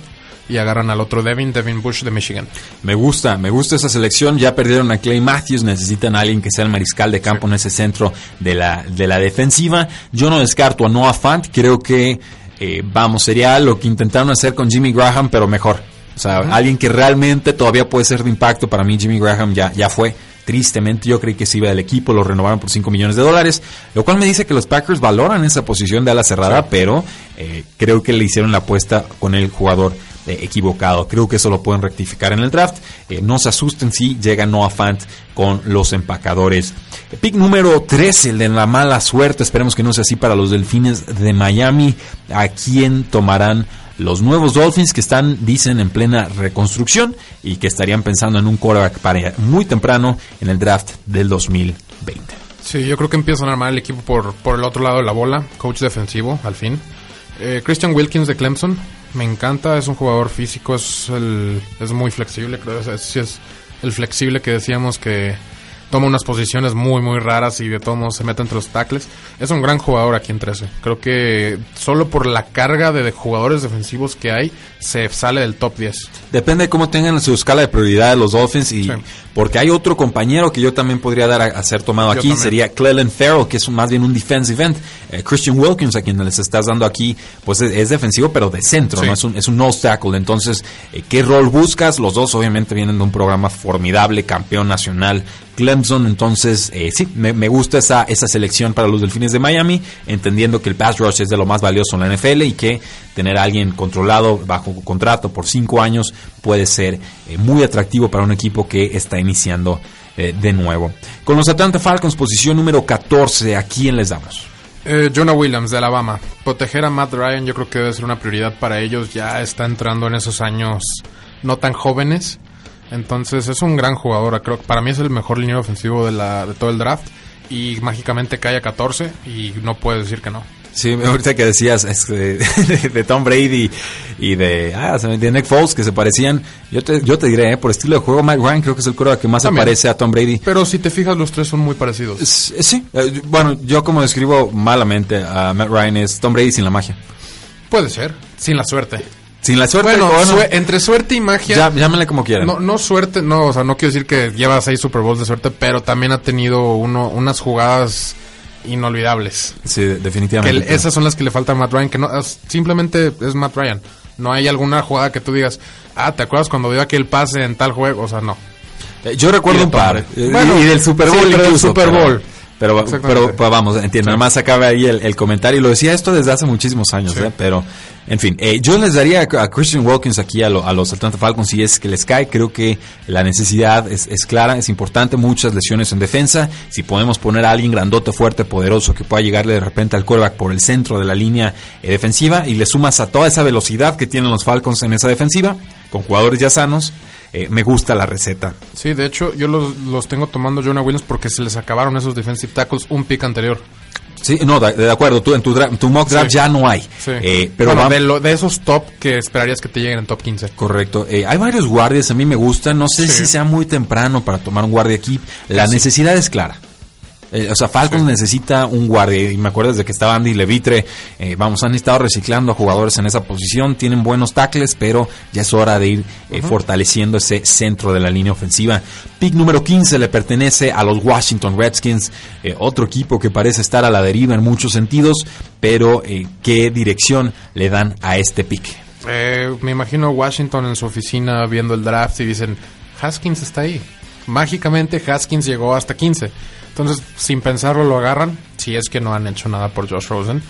y agarran al otro Devin, Devin Bush de Michigan. Me gusta, me gusta esa selección. Ya perdieron a Clay Matthews, necesitan a alguien que sea el mariscal de campo en ese centro de la, de la defensiva. Yo no descarto a Noah Fant, creo que, eh, vamos, sería lo que intentaron hacer con Jimmy Graham, pero mejor. O sea, alguien que realmente todavía puede ser de impacto. Para mí Jimmy Graham ya, ya fue. Tristemente yo creí que se iba del equipo, lo renovaron por 5 millones de dólares, lo cual me dice que los Packers valoran esa posición de ala cerrada, pero eh, creo que le hicieron la apuesta con el jugador eh, equivocado. Creo que eso lo pueden rectificar en el draft. Eh, no se asusten si llega Noah Fant con los empacadores. Pick número 13, el de la mala suerte. Esperemos que no sea así para los Delfines de Miami. ¿A quién tomarán los nuevos Dolphins que están, dicen, en plena reconstrucción y que estarían pensando en un quarterback para muy temprano en el draft del 2020? Sí, yo creo que empiezan a armar el equipo por, por el otro lado de la bola, coach defensivo, al fin. Eh, Christian Wilkins de Clemson, me encanta, es un jugador físico, es, el, es muy flexible, creo, es, es el flexible que decíamos que toma unas posiciones muy, muy raras y de todos modos se mete entre los tackles. Es un gran jugador aquí en 13. Creo que solo por la carga de jugadores defensivos que hay, se sale del top 10. Depende de cómo tengan su escala de prioridad los Dolphins y porque hay otro compañero que yo también podría dar a, ser tomado aquí, sería Clellan Farrell, que es más bien un defensive end. Eh, Christian Wilkins, a quien les estás dando aquí, pues es, defensivo, pero de centro, ¿no? Es un, es un nose tackle. Entonces, eh, ¿qué rol buscas? Los dos obviamente vienen de un programa formidable, campeón nacional, Clemson. Entonces, eh, sí, me, gusta esa, esa selección para los Delfines de Miami, entendiendo que el pass rush es de lo más valioso en la NFL y que tener a alguien controlado bajo contrato por cinco años puede ser eh, muy atractivo para un equipo que está iniciando eh, de nuevo. Con los Atlanta Falcons, posición número 14, ¿a quién les damos? Eh, Jonah Williams de Alabama. Proteger a Matt Ryan yo creo que debe ser una prioridad para ellos. Ya está entrando en esos años no tan jóvenes. Entonces es un gran jugador. Creo que para mí es el mejor línea ofensivo de, la, de todo el draft. Y mágicamente cae a 14 y no puede decir que no. Sí, ahorita que decías este, de, Tom Brady y de, ah, de Nick Foles que se parecían, yo te, yo te diré, eh, por estilo de juego, Mike Ryan creo que es el coro que más se parece a Tom Brady. Pero si te fijas, los tres son muy parecidos. sí, eh, bueno, yo como describo malamente a Matt Ryan es Tom Brady sin la magia. Puede ser, sin la suerte. Sin la suerte. Bueno, entre suerte y magia. Ya, llámale como quieran. No, no suerte, no, o sea, no quiero decir que lleva seis Super Bowls de suerte, pero también ha tenido uno, unas jugadas inolvidables. Sí, definitivamente. esas son las que le falta a Matt Ryan, que no simplemente es Matt Ryan. No hay alguna jugada que tú digas, ah, ¿te acuerdas cuando dio aquel pase en tal juego? O sea, no. Eh, yo recuerdo un par. Eh, y del Super Bowl, del Super Bowl. Pero, pero, pues, vamos, entiendo, nada más acaba ahí el, el, comentario. Lo decía esto desde hace muchísimos años, ¿eh? pero en fin. Eh, yo les daría a Christian Wilkins aquí a, a, los Atlanta Falcons si es que les cae. Creo que la necesidad es, es, clara, es importante. Muchas lesiones en defensa. Si podemos poner a alguien grandote, fuerte, poderoso que pueda llegarle de repente al quarterback por el centro de la línea eh, defensiva y le sumas a toda esa velocidad que tienen los Falcons en esa defensiva, con jugadores ya sanos eh, me gusta la receta. Sí, de hecho, yo los, tengo tomando Jonah Williams porque se les acabaron esos defensive tackles un pick anterior. Sí, no, de, acuerdo, tú en tu, tu mock draft ya no hay. Eh, pero de, esos top que esperarías que te lleguen en top 15. Correcto. Eh, hay varios guardias, a mí me gustan. No sé si sea muy temprano para tomar un guardia aquí. La necesidad es clara. Eh, o sea, Falcons necesita un guardia. Y me acuerdo desde que estaba Andy Levitre. Eh, vamos, han estado reciclando a jugadores en esa posición. Tienen buenos tackles, pero ya es hora de ir eh, fortaleciendo ese centro de la línea ofensiva. Pick número 15 le pertenece a los Washington Redskins. otro equipo que parece estar a la deriva en muchos sentidos. Pero, ¿qué dirección le dan a este pick? me imagino Washington en su oficina viendo el draft y dicen: Haskins está ahí. Mágicamente, Haskins llegó hasta 15 entonces, sin pensarlo, lo agarran. Si es que no han hecho nada por Josh Rosen.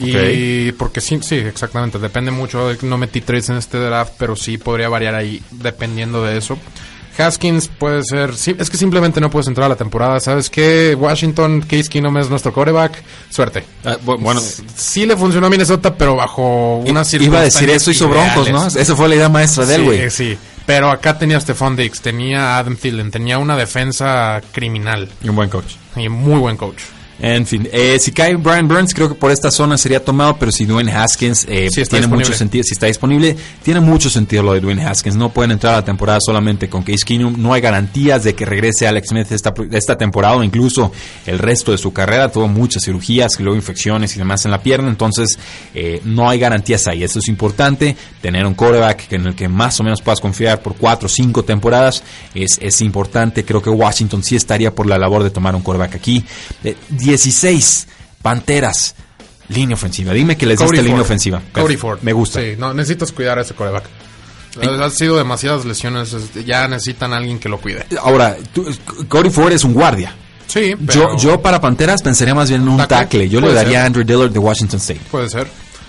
Y porque sí, sí, exactamente. Depende mucho. No metí trades en este draft, pero sí podría variar ahí dependiendo de eso. Haskins puede ser. es que simplemente no puedes entrar a la temporada. ¿Sabes qué? Washington, Case Keenum es nuestro coreback. Suerte. Ah, bueno, sí le funcionó a Minnesota, pero bajo una circunstancia. Iba a decir eso hizo Broncos, ¿no? Esa fue la idea maestra de él, güey. Sí, sí. Pero acá tenía Stephon Dix, tenía Adam Thielen, tenía una defensa criminal. Y un buen coach. Y muy buen coach. En fin, eh, si cae Brian Burns, creo que por esta zona sería tomado, pero si Dwayne Haskins eh, tiene mucho sentido, si está disponible, tiene mucho sentido lo de Dwayne Haskins. No pueden entrar a la temporada solamente con Case Keenum. No hay garantías de que regrese Alex Smith esta, esta temporada o incluso el resto de su carrera. Tuvo muchas cirugías, luego infecciones y demás en la pierna, entonces eh, no hay garantías ahí. Eso es importante. Tener un quarterback en el que más o menos puedas confiar por cuatro o cinco temporadas es, es importante. Creo que Washington sí estaría por la labor de tomar un quarterback aquí. 16 Panteras. Línea ofensiva. Dime que les diste línea ofensiva. Cody Ford. Me gusta. Sí, no, necesitas cuidar a ese coreback. Han sido demasiadas lesiones. Ya necesitan a alguien que lo cuide. Ahora, Cody Ford es un guardia. Sí, yo, yo para Panteras pensaría más bien en un tackle. Yo le daría a Andrew Dillard de Washington State. Puede ser.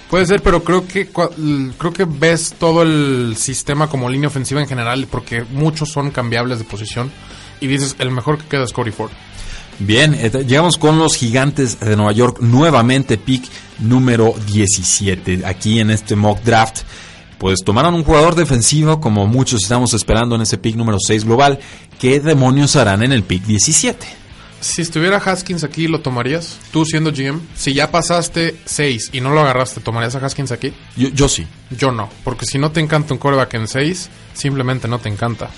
Puede ser, pero creo que creo que ves todo el sistema como línea ofensiva en general, porque muchos son cambiables de posición. Y dices, el mejor que queda es Cody Ford. Bien, eh, llegamos con los gigantes de Nueva York, nuevamente pick número 17, aquí en este mock draft. Pues tomaron un jugador defensivo, como muchos estamos esperando en ese pick número 6 global. ¿Qué demonios harán en el pick 17? Si estuviera Haskins aquí, ¿lo tomarías? Tú siendo GM. Si ya pasaste 6 y no lo agarraste, ¿tomarías a Haskins aquí? Yo, sí. Yo no. Porque si no te encanta un coreback en 6, simplemente no te encanta.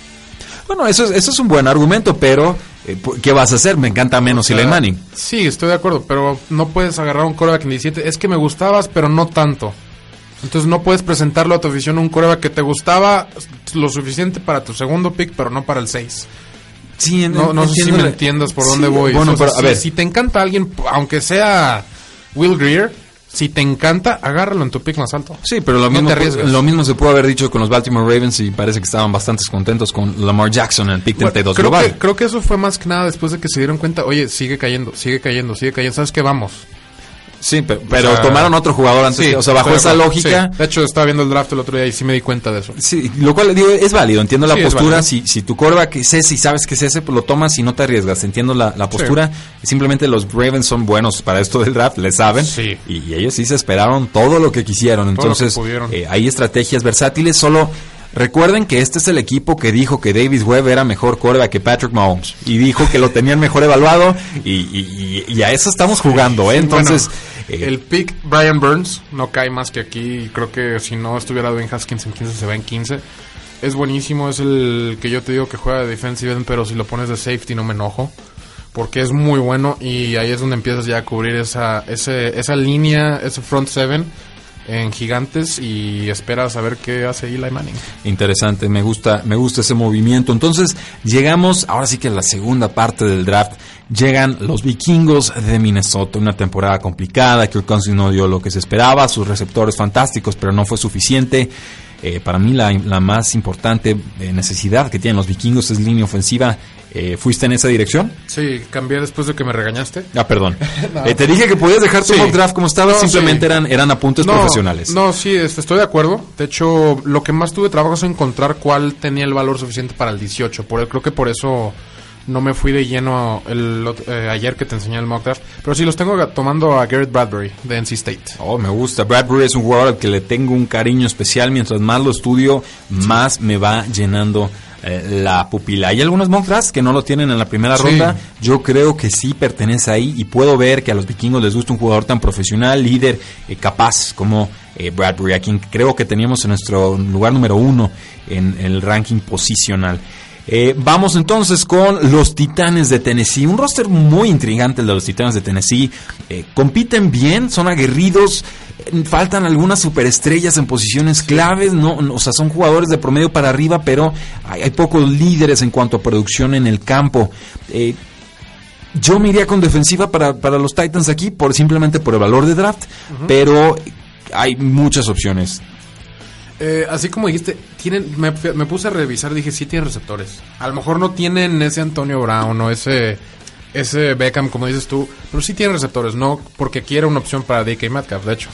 Bueno, eso es, eso es un buen argumento, pero eh, ¿qué vas a hacer? Me encanta menos o Manning. Sí, estoy de acuerdo, pero no puedes agarrar un coreback en 17. Es que me gustabas, pero no tanto. Entonces no puedes presentarlo a tu afición un coreback que te gustaba lo suficiente para tu segundo pick, pero no para el 6. Sí, no, no sé si me entiendas por dónde voy. Bueno, pero, a ver. Si te encanta alguien, aunque sea Will Greer, si te encanta, agárralo en tu pick más alto. Sí, pero lo, mismo, lo mismo se pudo haber dicho con los Baltimore Ravens y parece que estaban bastante contentos con Lamar Jackson en el pick 32 creo global. creo que eso fue más que nada después de que se dieron cuenta, oye, sigue cayendo, sigue cayendo, sigue cayendo. ¿Sabes qué? Vamos. Sí, pero, tomaron otro jugador antes. o sea, bajo esa lógica. De hecho, estaba viendo el draft el otro día y sí me di cuenta de eso. Sí, lo cual digo, es válido. Entiendo la postura. Si, si tu que es ese y sabes que es ese, pues lo tomas y no te arriesgas. Entiendo la, postura. Simplemente los Ravens son buenos para esto del draft, le saben. Y, ellos sí se esperaron todo lo que quisieron. Entonces, eh, hay estrategias versátiles. Solo Recuerden que este es el equipo que dijo que Davis Webb era mejor coreback que Patrick Mahomes y dijo que lo tenían mejor evaluado y, a eso estamos jugando, ¿eh? Entonces... Eh, el pick Brian Burns no cae más que aquí. Creo que si no estuviera Dwayne Haskins en 15 se va en 15. Es buenísimo, es el que yo te digo que juega de defensive end, pero si lo pones de safety no me enojo. Porque es muy bueno y ahí es donde empiezas ya a cubrir esa, esa línea, ese front seven en Gigantes y espera saber qué hace Eli Manning. Interesante, me gusta, me gusta ese movimiento. Entonces, llegamos ahora sí que a la segunda parte del draft. Llegan los vikingos de Minnesota, una temporada complicada, que Cousins no dio lo que se esperaba, sus receptores fantásticos, pero no fue suficiente. Eh, para mí la, más importante eh, necesidad que tienen los vikingos es línea ofensiva. Eh, ¿Fuiste en esa dirección? Sí, cambié después de que me regañaste. Ah, perdón. te dije que podías dejar tu mock draft como estaba, simplemente eran, eran apuntes profesionales. No, sí, estoy de acuerdo. De hecho, lo que más tuve trabajo es encontrar cuál tenía el valor suficiente para el 18. Por, creo que por eso no me fui de lleno el, eh, ayer que te enseñé el mock draft. Pero sí los tengo tomando a Garrett Bradbury de NC State. Oh, me gusta. Bradbury es un jugador al que le tengo un cariño especial. Mientras más lo estudio, más me va llenando eh, la pupila. Hay algunos mock drafts que no lo tienen en la primera ronda. Yo creo que sí pertenece ahí y puedo ver que a los vikingos les gusta un jugador tan profesional, líder, eh, capaz como Bradbury, a quien creo que teníamos en nuestro lugar número uno en el ranking posicional. Eh, vamos entonces con los Titanes de Tennessee. Un roster muy intrigante el de los Titanes de Tennessee. Eh, compiten bien, son aguerridos. Eh, faltan algunas superestrellas en posiciones claves, no, o sea, son jugadores de promedio para arriba, pero hay, pocos líderes en cuanto a producción en el campo. yo me iría con defensiva para, los Titans aquí, por simplemente por el valor de draft, pero hay muchas opciones. Eh, así como dijiste, tienen, me, puse a revisar, dije, sí tienen receptores. A lo mejor no tienen ese Antonio Brown o ese, ese Beckham, como dices tú, pero sí tienen receptores, no porque quiera una opción para DK Metcalf, de hecho.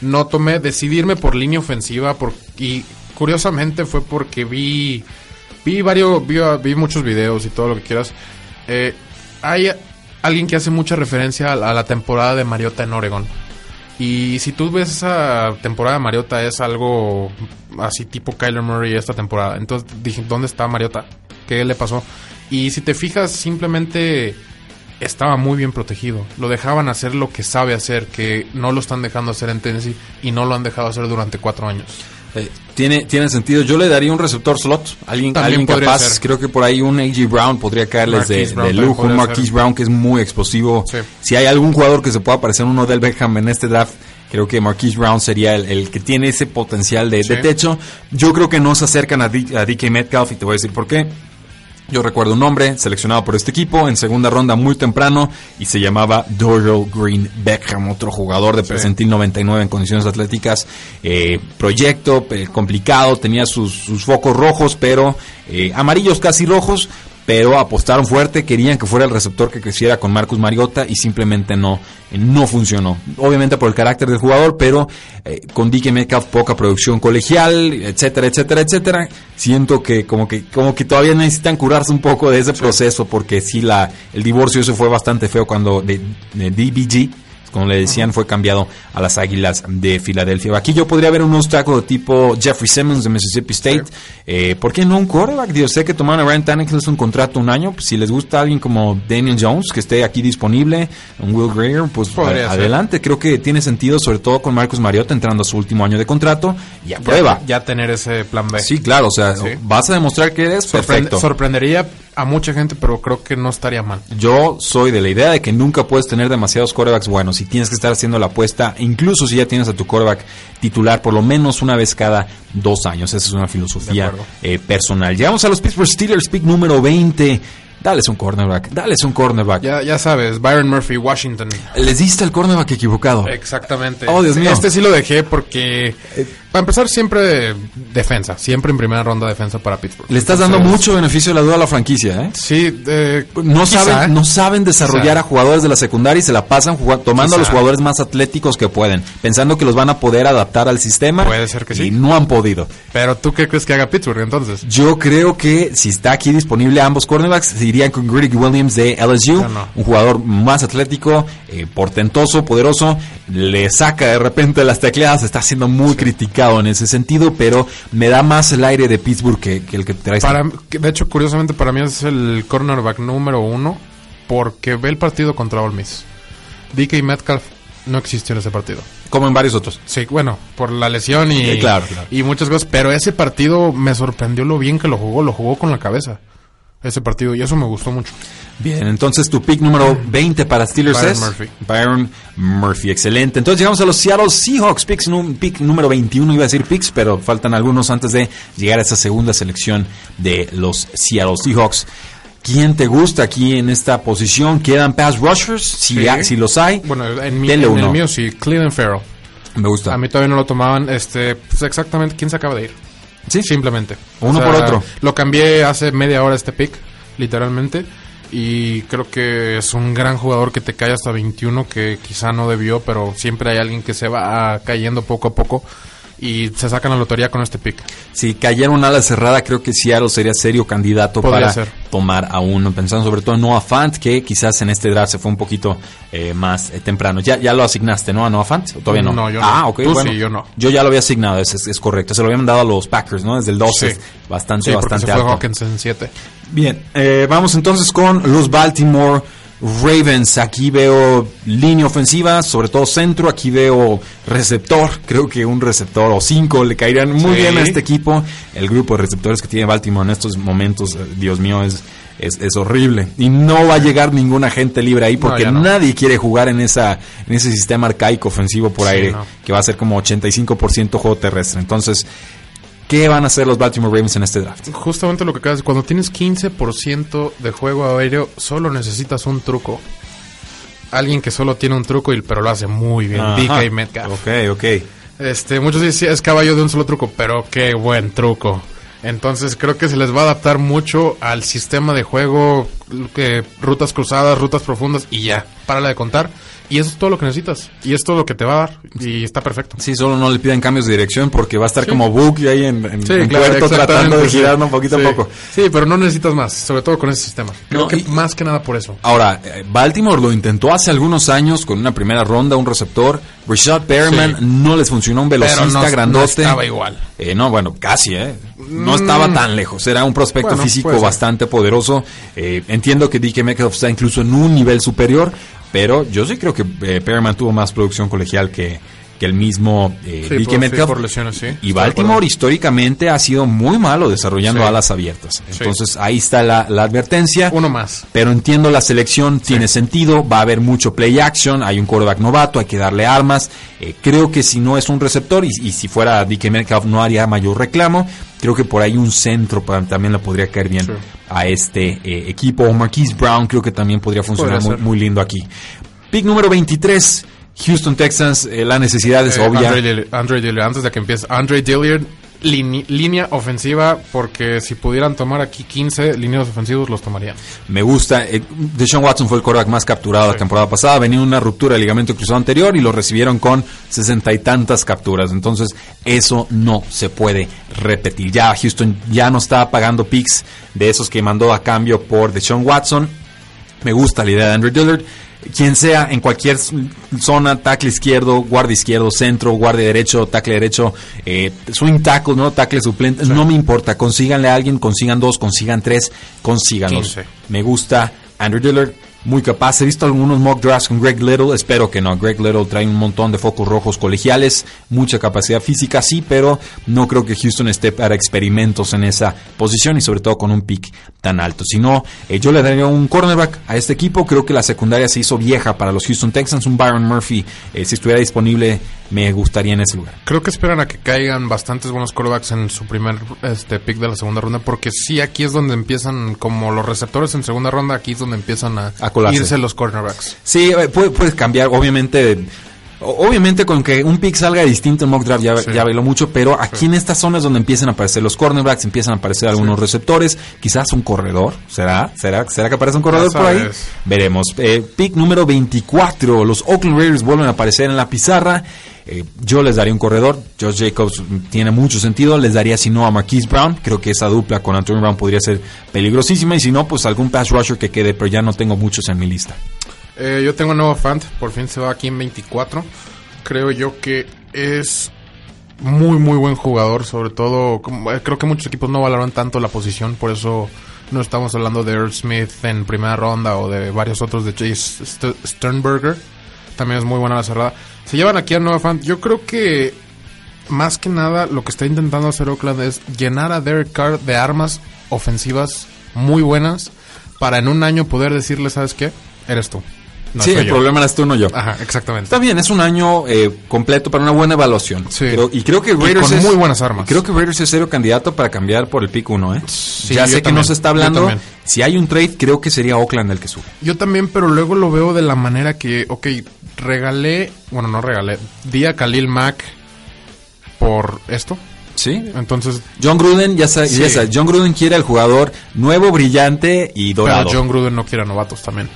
No tomé, decidirme por línea ofensiva por, y curiosamente fue porque vi, vi varios, vi, muchos videos y todo lo que quieras. Eh, hay alguien que hace mucha referencia a la temporada de Mariota en Oregon y si tú ves esa temporada de Mariota es algo así tipo Kyler Murray esta temporada. Entonces dije, ¿dónde está Mariota? ¿Qué le pasó? Y si te fijas, simplemente estaba muy bien protegido. Lo dejaban hacer lo que sabe hacer, que no lo están dejando hacer en Tennessee y no lo han dejado hacer durante cuatro años. Eh, tiene, tiene sentido. Yo le daría un receptor slot. Alguien, alguien capaz. Creo que por ahí un A.G. Brown podría caerles de, lujo. Un Marquise Brown que es muy explosivo. Si hay algún jugador que se pueda parecer uno del Beckham en este draft, creo que Marquise Brown sería el, que tiene ese potencial de, techo. Yo creo que no se acercan a, a DK Metcalf y te voy a decir por qué. Yo recuerdo un nombre seleccionado por este equipo en segunda ronda muy temprano y se llamaba Dorial Green Beckham, otro jugador de presentil 99 en condiciones atléticas. Eh, proyecto complicado, tenía sus, focos rojos, pero eh, amarillos casi rojos, pero apostaron fuerte, querían que fuera el receptor que creciera con Marcus Mariota y simplemente no, no funcionó. Obviamente por el carácter del jugador, pero eh, con DK Metcalf poca producción colegial, etcétera, etcétera, etcétera. Siento que como que como que todavía necesitan curarse un poco de ese proceso porque sí la el divorcio eso fue bastante feo cuando de DBG como le decían, fue cambiado a las Águilas de Filadelfia. Aquí yo podría ver un obstáculo tipo Jeffrey Simmons de Mississippi State. Eh, ¿Por qué no un quarterback? Yo sé que tomaron a Ryan Tannehill es un contrato un año. Pues, si les gusta alguien como Daniel Jones, que esté aquí disponible, un Will Greer, pues adelante. Creo que tiene sentido, sobre todo con Marcus Mariota entrando a su último año de contrato. Y a prueba. Ya, tener ese plan B. Sí, claro. O sea, vas a demostrar que eres perfecto. Sorprendería a mucha gente, pero creo que no estaría mal. Yo soy de la idea de que nunca puedes tener demasiados quarterbacks buenos y tienes que estar haciendo la apuesta, incluso si ya tienes a tu quarterback titular por lo menos una vez cada dos años. Esa es una filosofía eh, personal. Llegamos a los Pittsburgh Steelers, pick número 20. Dales un cornerback, dales un cornerback. Ya, ya sabes, Byron Murphy, Washington. Les diste el cornerback equivocado. Exactamente. Oh, Dios mío. Este sí lo dejé porque eh, para empezar, siempre defensa. Siempre en primera ronda defensa para Pittsburgh. Le estás dando mucho beneficio de la duda a la franquicia, ¿eh? Sí. no, saben, no saben desarrollar a jugadores de la secundaria y se la pasan tomando a los jugadores más atléticos que pueden, pensando que los van a poder adaptar al sistema. Puede ser que sí. Y no han podido. Pero ¿tú qué crees que haga Pittsburgh entonces? Yo creo que si está aquí disponible ambos cornerbacks, se irían con Greg Williams de LSU. Un jugador más atlético, eh, portentoso, poderoso. Le saca de repente las tecleadas, está siendo muy criticado en ese sentido, pero me da más el aire de Pittsburgh que, el que traes. Para, de hecho, curiosamente, para mí es el cornerback número uno porque ve el partido contra Ole Miss. DK Metcalf no existió en ese partido. Como en varios otros. Sí, bueno, por la lesión y, y muchas cosas. Pero ese partido me sorprendió lo bien que lo jugó. Lo jugó con la cabeza. Ese partido. Y eso me gustó mucho. Bien, entonces tu pick número 20 para Steelers Byron es Murphy. Byron Murphy, excelente. Entonces llegamos a los Seattle Seahawks, picks, pick número 21, iba a decir picks, pero faltan algunos antes de llegar a esa segunda selección de los Seattle Seahawks. ¿Quién te gusta aquí en esta posición? ¿Quedan pass rushers? Si, si los hay, bueno, en, mi, en el mío sí, Cleveland Farrell. Me gusta. A mí todavía no lo tomaban, este, pues exactamente, ¿quién se acaba de ir? Sí. Simplemente. Uno por otro. Lo cambié hace media hora este pick, literalmente y creo que es un gran jugador que te cae hasta 21 que quizá no debió, pero siempre hay alguien que se va cayendo poco a poco y se sacan la lotería con este pick. Si cayera una ala cerrada, creo que Seattle sería serio candidato para tomar a uno. Pensando sobre todo en Noah Fant, que quizás en este draft se fue un poquito eh, más eh, temprano. ¿Ya, ¿Ya lo asignaste, no? A Noah Fant? todavía no? No, yo ah, no. ok. bueno, sí, yo no. Yo ya lo había asignado, es, es, correcto. Se lo habían dado a los Packers, ¿no? Desde el 12. Bastante, bastante se alto. fue Hawkins en 7. Bien, eh, vamos entonces con los Baltimore Ravens. Aquí veo línea ofensiva, sobre todo centro. Aquí veo receptor. Creo que un receptor o cinco le caerían muy bien a este equipo. El grupo de receptores que tiene Baltimore en estos momentos, eh, Dios mío, es, es, horrible. Y no va a llegar ninguna gente libre ahí porque nadie quiere jugar en, esa, en ese sistema arcaico ofensivo por aire que va a ser como 85% juego terrestre. Entonces, ¿Qué van a hacer los Baltimore Ravens en este draft? Justamente lo que acabas cuando tienes 15% de juego aéreo, solo necesitas un truco. Alguien que solo tiene un truco, y, pero lo hace muy bien. DK Metcalf. Ok, ok. Este, muchos dicen es caballo de un solo truco, pero qué buen truco. Entonces creo que se les va a adaptar mucho al sistema de juego, que rutas cruzadas, rutas profundas y ya, para de contar. Y eso es todo lo que necesitas. Y es todo lo que te va a dar. Y está perfecto. Sí, solo no le piden cambios de dirección porque va a estar como Book y ahí en, en, puerto tratando de girarlo un poquito a poco. Sí, pero no necesitas más, sobre todo con ese sistema. Creo que más que nada por eso. Ahora, eh, Baltimore lo intentó hace algunos años con una primera ronda, un receptor. Rashad Perriman no les funcionó un velocista grandote. No estaba igual. Eh, no, bueno, casi, ¿eh? No estaba mm. tan lejos. Era un prospecto físico bastante poderoso. Eh, entiendo que DK Metcalf está incluso en un nivel superior, pero yo sí creo que eh, tuvo más producción colegial que, que el mismo eh, Metcalf. Y Baltimore históricamente ha sido muy malo desarrollando alas abiertas. Entonces ahí está la, advertencia. Uno más. Pero entiendo la selección, tiene sentido, va a haber mucho play action, hay un quarterback novato, hay que darle armas. Eh, creo que si no es un receptor y, si fuera DK Metcalf no haría mayor reclamo. Creo que por ahí un centro también le podría caer bien a este eh, equipo. O Marquise Brown creo que también podría funcionar muy, muy, lindo aquí. Pick número 23. Houston Texans, eh, la necesidad es eh, obvia. Andre, Dillard, antes de que empiece, Andre Dillard línea ofensiva, porque si pudieran tomar aquí 15 líneas ofensivos, los tomarían. Me gusta. Eh, Deshaun Watson fue el quarterback más capturado la temporada pasada. Venía una ruptura del ligamento cruzado anterior y lo recibieron con sesenta y tantas capturas. Entonces, eso no se puede repetir. Ya Houston ya no está pagando picks de esos que mandó a cambio por Deshaun Watson. Me gusta la idea de Andrew Dillard quien sea en cualquier zona, tackle izquierdo, guardia izquierdo, centro, guardia derecho, tackle derecho, eh, swing tackle, no tackle suplente, no me importa, consíganle a alguien, consigan dos, consigan tres, consíganlos. Me gusta Andrew Dillard, muy capaz. He visto algunos mock drafts con Greg Little, espero que no. Greg Little trae un montón de focos rojos colegiales, mucha capacidad física, sí, pero no creo que Houston esté para experimentos en esa posición y sobre todo con un pick tan alto. Si no, eh, yo le daría un cornerback a este equipo. Creo que la secundaria se hizo vieja para los Houston Texans. Un Byron Murphy, eh, si estuviera disponible, me gustaría en ese lugar. Creo que esperan a que caigan bastantes buenos quarterbacks en su primer este pick de la segunda ronda, porque sí, aquí es donde empiezan, como los receptores en segunda ronda, aquí es donde empiezan a, irse los cornerbacks. Sí, eh, puede, puede cambiar, obviamente. Obviamente con que un pick salga distinto en mock draft ya, ya bailó mucho, pero aquí en estas zonas donde empiezan a aparecer los cornerbacks, empiezan a aparecer algunos receptores, quizás un corredor, ¿será? ¿Será, ¿será que aparece un corredor por ahí? Veremos. Eh, pick número 24, los Oakland Raiders vuelven a aparecer en la pizarra. Eh, yo les daría un corredor. Josh Jacobs tiene mucho sentido. Les daría, si no, a Marquise Brown. Creo que esa dupla con Antonio Brown podría ser peligrosísima. Y si no, pues algún pass rusher que quede, pero ya no tengo muchos en mi lista. Eh, yo tengo un nuevo Fant. Por fin se va aquí en 24. Creo yo que es muy, muy buen jugador. Sobre todo, eh, creo que muchos equipos no valoran tanto la posición. Por eso no estamos hablando de Earl Smith en primera ronda o de varios otros de Chase Sternberger. También es muy buena la cerrada. Se llevan aquí a Nueva Fan. Yo creo que más que nada lo que está intentando hacer Oakland es llenar a Derek Carr de armas ofensivas muy buenas para en un año poder decirle, ¿sabes qué? Eres tú sí, el problema eres tú, no yo. Ajá, exactamente. Está bien, es un año eh, completo para una buena evaluación. Sí. y creo que Raiders con muy buenas armas. Creo que Raiders es serio candidato para cambiar por el pick 1, ¿eh? ya sé que no se está hablando. Si hay un trade, creo que sería Oakland el que sube. Yo también, pero luego lo veo de la manera que, ok, regalé, bueno, no regalé, di a Khalil Mack por esto. Sí. Entonces. John Gruden, ya sabes, John Gruden quiere al jugador nuevo, brillante y dorado. Pero John Gruden no quiere a novatos también.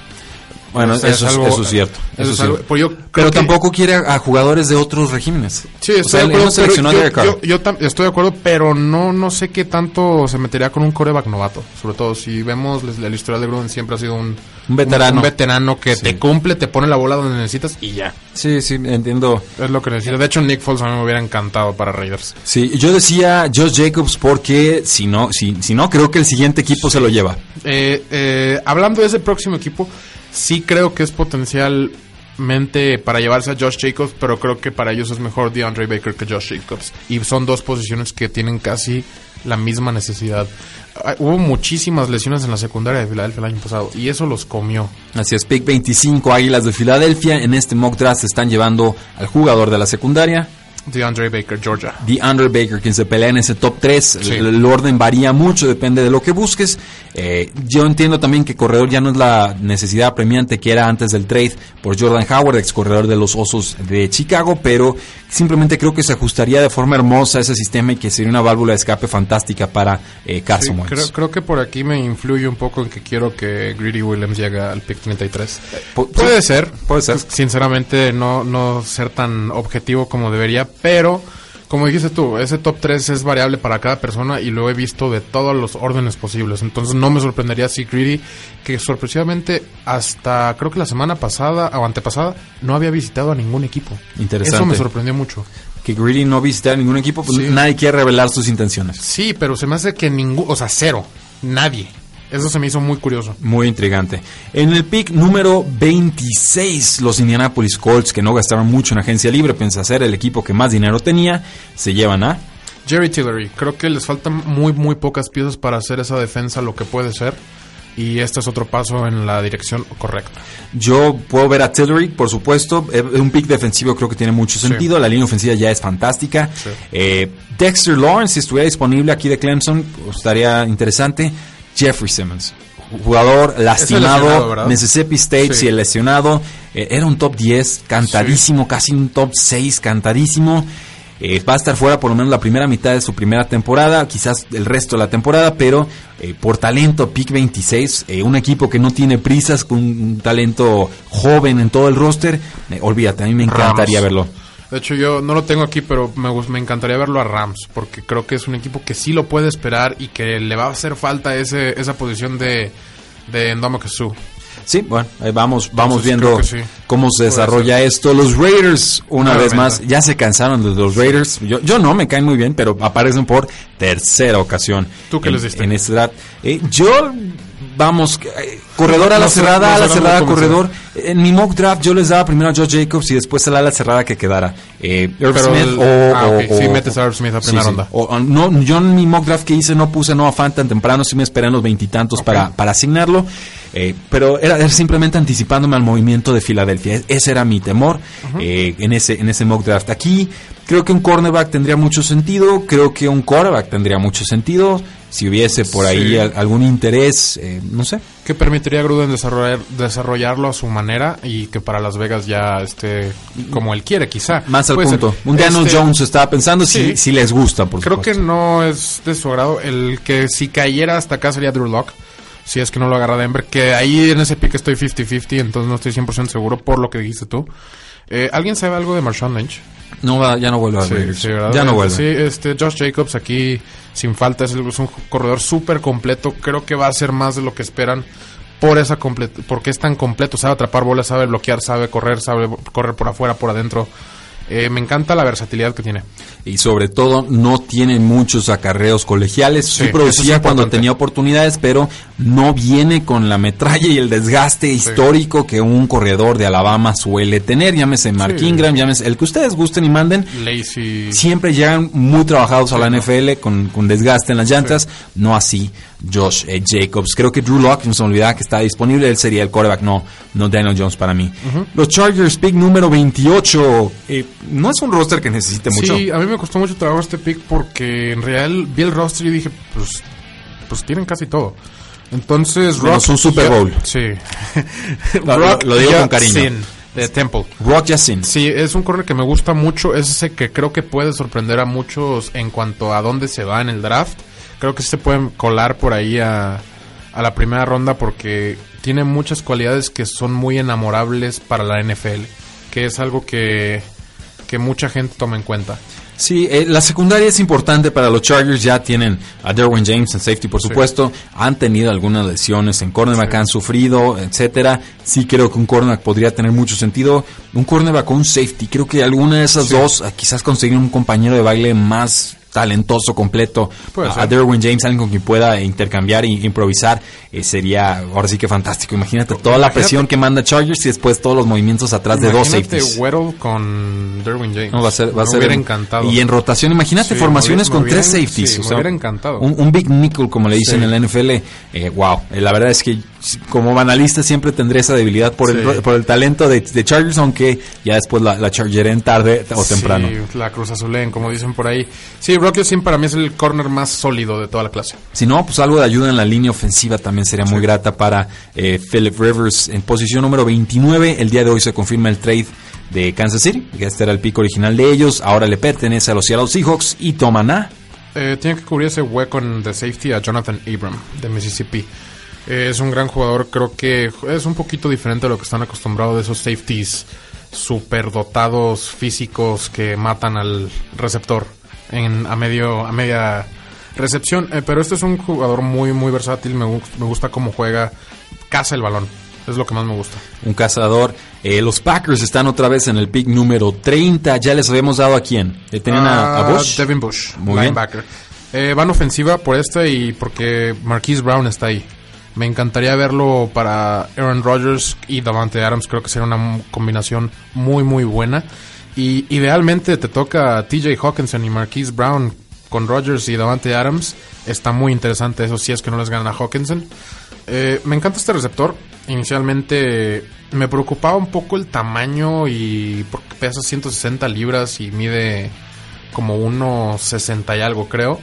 Bueno, eso, es algo, eso, es cierto. Eso es algo, pues pero tampoco quiere a, jugadores de otros regímenes. Sí, estoy de acuerdo. yo, estoy de acuerdo, pero no, no sé qué tanto se metería con un coreback novato. Sobre todo si vemos la, historia de Gruden siempre ha sido un, un veterano. Un, veterano que te cumple, te pone la bola donde necesitas y ya. Sí, sí, entiendo. Es lo que necesito. De hecho, Nick Foles a mí me hubiera encantado para Raiders. Sí, yo decía Josh Jacobs porque si no, si, si no creo que el siguiente equipo se lo lleva. Eh, eh, hablando de ese próximo equipo sí creo que es potencialmente para llevarse a Josh Jacobs, pero creo que para ellos es mejor DeAndre Baker que Josh Jacobs. Y son dos posiciones que tienen casi la misma necesidad. Ah, hubo muchísimas lesiones en la secundaria de Filadelfia el año pasado y eso los comió. Así es, pick 25 Águilas de Filadelfia. En este mock draft están llevando al jugador de la secundaria, DeAndre Baker, Georgia. DeAndre Baker, quien se pelea en ese top 3. El, orden varía mucho, depende de lo que busques. Eh, yo entiendo también que corredor ya no es la necesidad premiante que era antes del trade por Jordan Howard, ex corredor de los Osos de Chicago, pero simplemente creo que se ajustaría de forma hermosa a ese sistema y que sería una válvula de escape fantástica para eh, Carson Wentz. Creo, que por aquí me influye un poco en que quiero que Greedy Williams llegue al pick 33. puede ser, puede ser. Sinceramente, no, no ser tan objetivo como debería pero, como dijiste tú, ese top 3 es variable para cada persona y lo he visto de todos los órdenes posibles. Entonces no me sorprendería si Greedy, que sorpresivamente hasta creo que la semana pasada o antepasada, no había visitado a ningún equipo. Interesante. Eso me sorprendió mucho. Que Greedy no visitara a ningún equipo, pues nadie quiere revelar sus intenciones. Sí, pero se me hace que ningún, o sea, cero, nadie. Eso se me hizo muy curioso. Muy intrigante. En el pick número 26, los Indianapolis Colts, que no gastaron mucho en agencia libre, pensé ser el equipo que más dinero tenía, se llevan a... Jerry Tillery. Creo que les faltan muy, muy pocas piezas para hacer esa defensa lo que puede ser. Y este es otro paso en la dirección correcta. Yo puedo ver a Tillery, por supuesto. Un pick defensivo creo que tiene mucho sentido. La línea ofensiva ya es fantástica. Eh, Dexter Lawrence, si estuviera disponible aquí de Clemson, pues, estaría interesante. Jeffrey Simmons. Jugador lastimado, Mississippi State, sí. lesionado. Eh, era un top 10, cantadísimo, casi un top 6, cantadísimo. Eh, va a estar fuera por lo menos la primera mitad de su primera temporada, quizás el resto de la temporada, pero eh, por talento, pick 26, un equipo que no tiene prisas, con un talento joven en todo el roster, olvídate, a mí me encantaría verlo. De hecho, yo no lo tengo aquí, pero me, me encantaría verlo a Rams, porque creo que es un equipo que sí lo puede esperar y que le va a hacer falta ese, esa posición de, de Su. Sí, bueno, ahí vamos, vamos viendo cómo se desarrolla esto. Los Raiders, una vez más, ya se cansaron de los Raiders. Yo, yo no, me caen muy bien, pero aparecen por tercera ocasión. ¿Tú qué les diste? En este draft. Eh, yo vamos, eh, corredor a la cerrada, a la cerrada, corredor. En mi mock draft yo les daba primero a Josh Jacobs y después a la ala cerrada que quedara. Eh, Irv Smith o, ah, sí, metes a Irv Smith a primera ronda. no, yo en mi mock draft que hice no puse no a tan temprano, sí me esperé en los veintitantos para, para asignarlo. Eh, pero era, simplemente anticipándome al movimiento de Filadelfia. E-, ese era mi temor eh, en, ese, en ese mock draft. Aquí creo que un cornerback tendría mucho sentido, creo que un quarterback tendría mucho sentido si hubiese por ahí algún interés, eh, no sé. Que permitiría a Gruden desarrollar, desarrollarlo a su manera y que para Las Vegas ya esté como él quiere, quizá. Más al punto. Un Daniel este, Jones estaba pensando si, si les gusta, por Creo que no es de su agrado. El que si cayera hasta acá sería Drew Locke. Si es que no lo agarra Denver. Que ahí en ese pick estoy 50-50, entonces no estoy 100% seguro por lo que dijiste tú. Eh, ¿Alguien sabe algo de Marshawn Lynch? No, ya no vuelve a sí, Ya no vuelve. Sí, este, Josh Jacobs aquí sin falta es, un corredor súper completo. Creo que va a ser más de lo que esperan por esa porque es tan completo. Sabe atrapar bolas, sabe bloquear, sabe correr, sabe correr por afuera, por adentro. Eh, me encanta la versatilidad que tiene. Y sobre todo, no tiene muchos acarreos colegiales. Sí, producía cuando tenía oportunidades, pero no viene con la metralla y el desgaste histórico que un corredor de Alabama suele tener. Llámese Mark Ingram, llámese el que ustedes gusten y manden. Lazy. Siempre llegan muy trabajados a la NFL con, con desgaste en las llantas. No así Josh eh, Jacobs. Creo que Drew Locke, no se me olvidaba que está disponible, él sería el quarterback, no, no Daniel Jones para mí. Los Chargers, pick número 28. Eh, no es un roster que necesite mucho. Sí, a mí me costó mucho trabajo este pick porque en real vi el roster y dije, pues, pues tienen casi todo. Entonces, Rock. Es un Super Bowl. Sí. Rock, lo, digo con cariño. de Temple. Rock Yassin. Sí, es un corner que me gusta mucho. Es ese que creo que puede sorprender a muchos en cuanto a dónde se va en el draft creo que se pueden colar por ahí a, a la primera ronda porque tiene muchas cualidades que son muy enamorables para la NFL, que es algo que, que mucha gente toma en cuenta. Sí, eh, la secundaria es importante para los Chargers. Ya tienen a Derwin James en safety, por supuesto. Han tenido algunas lesiones en cornerback, han sufrido, etcétera. Sí creo que un cornerback podría tener mucho sentido. Un cornerback con un safety. Creo que alguna de esas dos, ah, quizás conseguir un compañero de baile más talentoso, completo, a, Derwin James, alguien con quien pueda intercambiar e improvisar, eh, sería ahora sí que fantástico. Imagínate toda la presión que manda Chargers y después todos los movimientos atrás de dos safeties. Weddle con Derwin James. No, va a ser, va a ser encantado. Y en rotación, imagínate formaciones con tres safeties. me hubiera encantado. Un, big nickel, como le dicen en la NFL. Eh, wow, eh, la verdad es que como banalista siempre tendré esa debilidad por, el, por el talento de, Chargers, aunque ya después la, la en tarde o temprano. la Cruz Azulen, como dicen por ahí. Sí, Rocky Sim para mí es el corner más sólido de toda la clase. Si no, pues algo de ayuda en la línea ofensiva también sería muy grata para eh, Philip Rivers en posición número 29. El día de hoy se confirma el trade de Kansas City, que este era el pico original de ellos, ahora le pertenece a los Seattle Seahawks y toman a... Eh, tiene que cubrir ese hueco de safety a Jonathan Abram de Mississippi. Eh, es un gran jugador, creo que es un poquito diferente a lo que están acostumbrados de esos safeties superdotados físicos que matan al receptor en, a, medio, a media recepción. Eh, pero este es un jugador muy, muy versátil. Me, me gusta cómo juega. Caza el balón. Es lo que más me gusta. Un cazador. Eh, los Packers están otra vez en el pick número 30. Ya les habíamos dado a quién. ¿Le tienen a, ah, Bush? Devin Bush, Muy linebacker. Eh, van ofensiva por este y porque Marquise Brown está ahí. Me encantaría verlo para Aaron Rodgers y Davante Adams. Creo que sería una combinación muy, muy buena. Y idealmente te toca TJ Hawkinson y Marquise Brown con Rodgers y Davante Adams. Está muy interesante eso si es que no les ganan a Hawkinson. Eh, me encanta este receptor. Inicialmente me preocupaba un poco el tamaño y porque pesa 160 libras y mide como 1.60 y algo creo.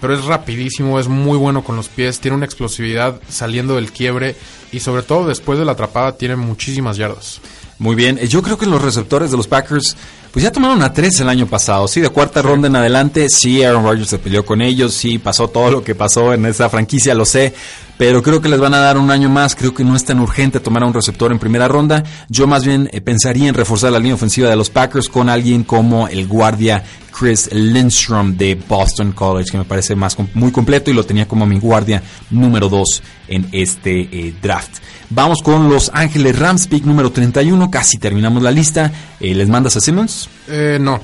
Pero es rapidísimo, es muy bueno con los pies, tiene una explosividad saliendo del quiebre y sobre todo después de la atrapada tiene muchísimas yardas. Muy bien, yo creo que los receptores de los Packers Pues ya tomaron a tres el año pasado, sí, de cuarta ronda en adelante, sí, Aaron Rodgers se peleó con ellos, sí, pasó todo lo que pasó en esa franquicia, lo sé, pero creo que les van a dar un año más, creo que no es tan urgente tomar a un receptor en primera ronda, yo más bien eh, pensaría en reforzar la línea ofensiva de los Packers con alguien como el guardia Chris Lindstrom de Boston College, que me parece más muy completo y lo tenía como mi guardia número 2 en este eh, draft. Vamos con Los Ángeles Rams, pick número 31, casi terminamos la lista. Eh, ¿Les mandas a Simmons? Eh, no.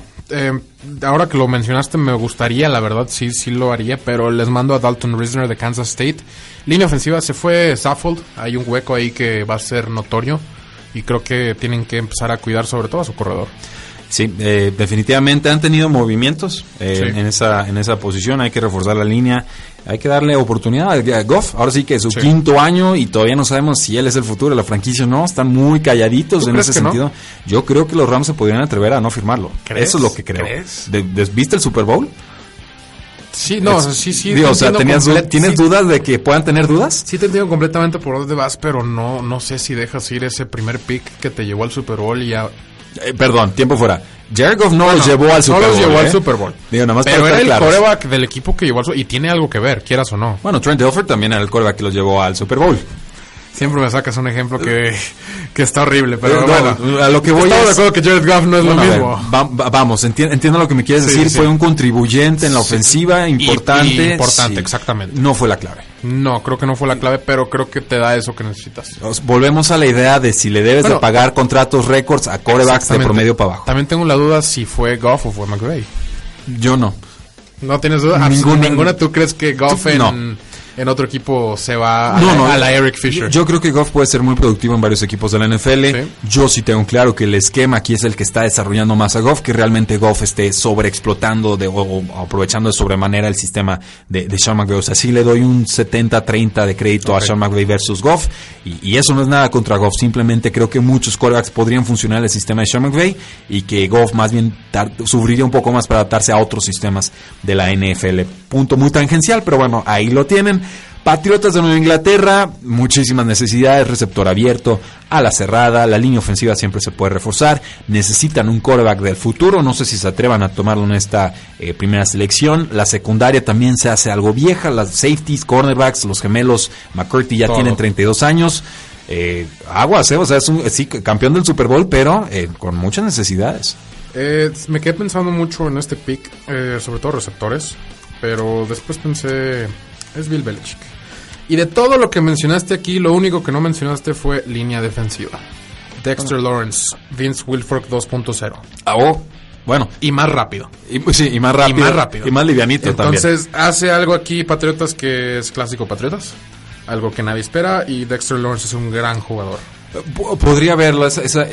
ahora que lo mencionaste me gustaría, la verdad sí, sí lo haría, pero les mando a Dalton Risner de Kansas State. Línea ofensiva se fue Saffold, hay un hueco ahí que va a ser notorio y creo que tienen que empezar a cuidar sobre todo a su corredor. Sí, eh, definitivamente han tenido movimientos eh, en esa en esa posición. Hay que reforzar la línea, hay que darle oportunidad a Goff. Ahora sí que es su quinto año y todavía no sabemos si él es el futuro de la franquicia o no. Están muy calladitos en ese sentido. Yo creo que los Rams se podrían atrever a no firmarlo. Eso es lo que creo. ¿Viste el Super Bowl? Sí, no, sí, sí. o sea, ¿tienes dudas de que puedan tener dudas? Sí, te entiendo completamente por dónde vas, pero no, no sé si dejas ir ese primer pick que te llevó al Super Bowl y ya eh, perdón, tiempo fuera. Jared Goff no, los llevó al Super Bowl. No los llevó al ¿eh? Super Bowl. Digo, nada más Pero era el coreback del equipo que llevó al Super Bowl. Y tiene algo que ver, quieras o no. Bueno, Trent Dilfer también era el coreback que los llevó al Super Bowl. Siempre me sacas un ejemplo que, que está horrible, pero bueno. A lo que voy Estamos de acuerdo que Jared Goff no es lo mismo. vamos, entiendo, lo que me quieres decir. Fue un contribuyente en la ofensiva importante. importante, exactamente. No fue la clave. No, creo que no fue la clave, pero creo que te da eso que necesitas. Volvemos a la idea de si le debes de pagar contratos récords a corebacks de promedio para abajo. También tengo la duda si fue Goff o fue McVay. Yo no. ¿No tienes duda? Ninguna. ¿Ninguna tú crees que Goff en... No en otro equipo se va a, la, Eric Fisher. Yo, creo que Goff puede ser muy productivo en varios equipos de la NFL. Yo sí tengo claro que el esquema aquí es el que está desarrollando más a Goff, que realmente Goff esté sobreexplotando de, o, aprovechando de sobremanera el sistema de, de Sean McVay. O sea, sí le doy un 70-30 de crédito a Sean McVay versus Goff. Y, eso no es nada contra Goff. Simplemente creo que muchos quarterbacks podrían funcionar el sistema de Sean McVay y que Goff más bien sufriría un poco más para adaptarse a otros sistemas de la NFL. Punto muy tangencial, pero bueno, ahí lo tienen. Patriotas de Nueva Inglaterra, muchísimas necesidades, receptor abierto, a la cerrada, la línea ofensiva siempre se puede reforzar, necesitan un quarterback del futuro, no sé si se atrevan a tomarlo en esta eh, primera selección, la secundaria también se hace algo vieja, las safeties, cornerbacks, los gemelos McCurdy ya tienen 32 años, eh, aguas, eh, o sea, es un sí, campeón del Super Bowl, pero eh, con muchas necesidades. me quedé pensando mucho en este pick, sobre todo receptores, pero después pensé, es Bill Belichick. Y de todo lo que mencionaste aquí, lo único que no mencionaste fue línea defensiva. Dexter. Lawrence, Vince Wilfork 2.0. Ah, oh. Bueno. Y más rápido. Y, sí, y más rápido. Y más rápido. Y más livianito también. Entonces, hace algo aquí Patriotas que es clásico Patriotas. Algo que nadie espera. Y Dexter Lawrence es un gran jugador. Podría verlo, esa,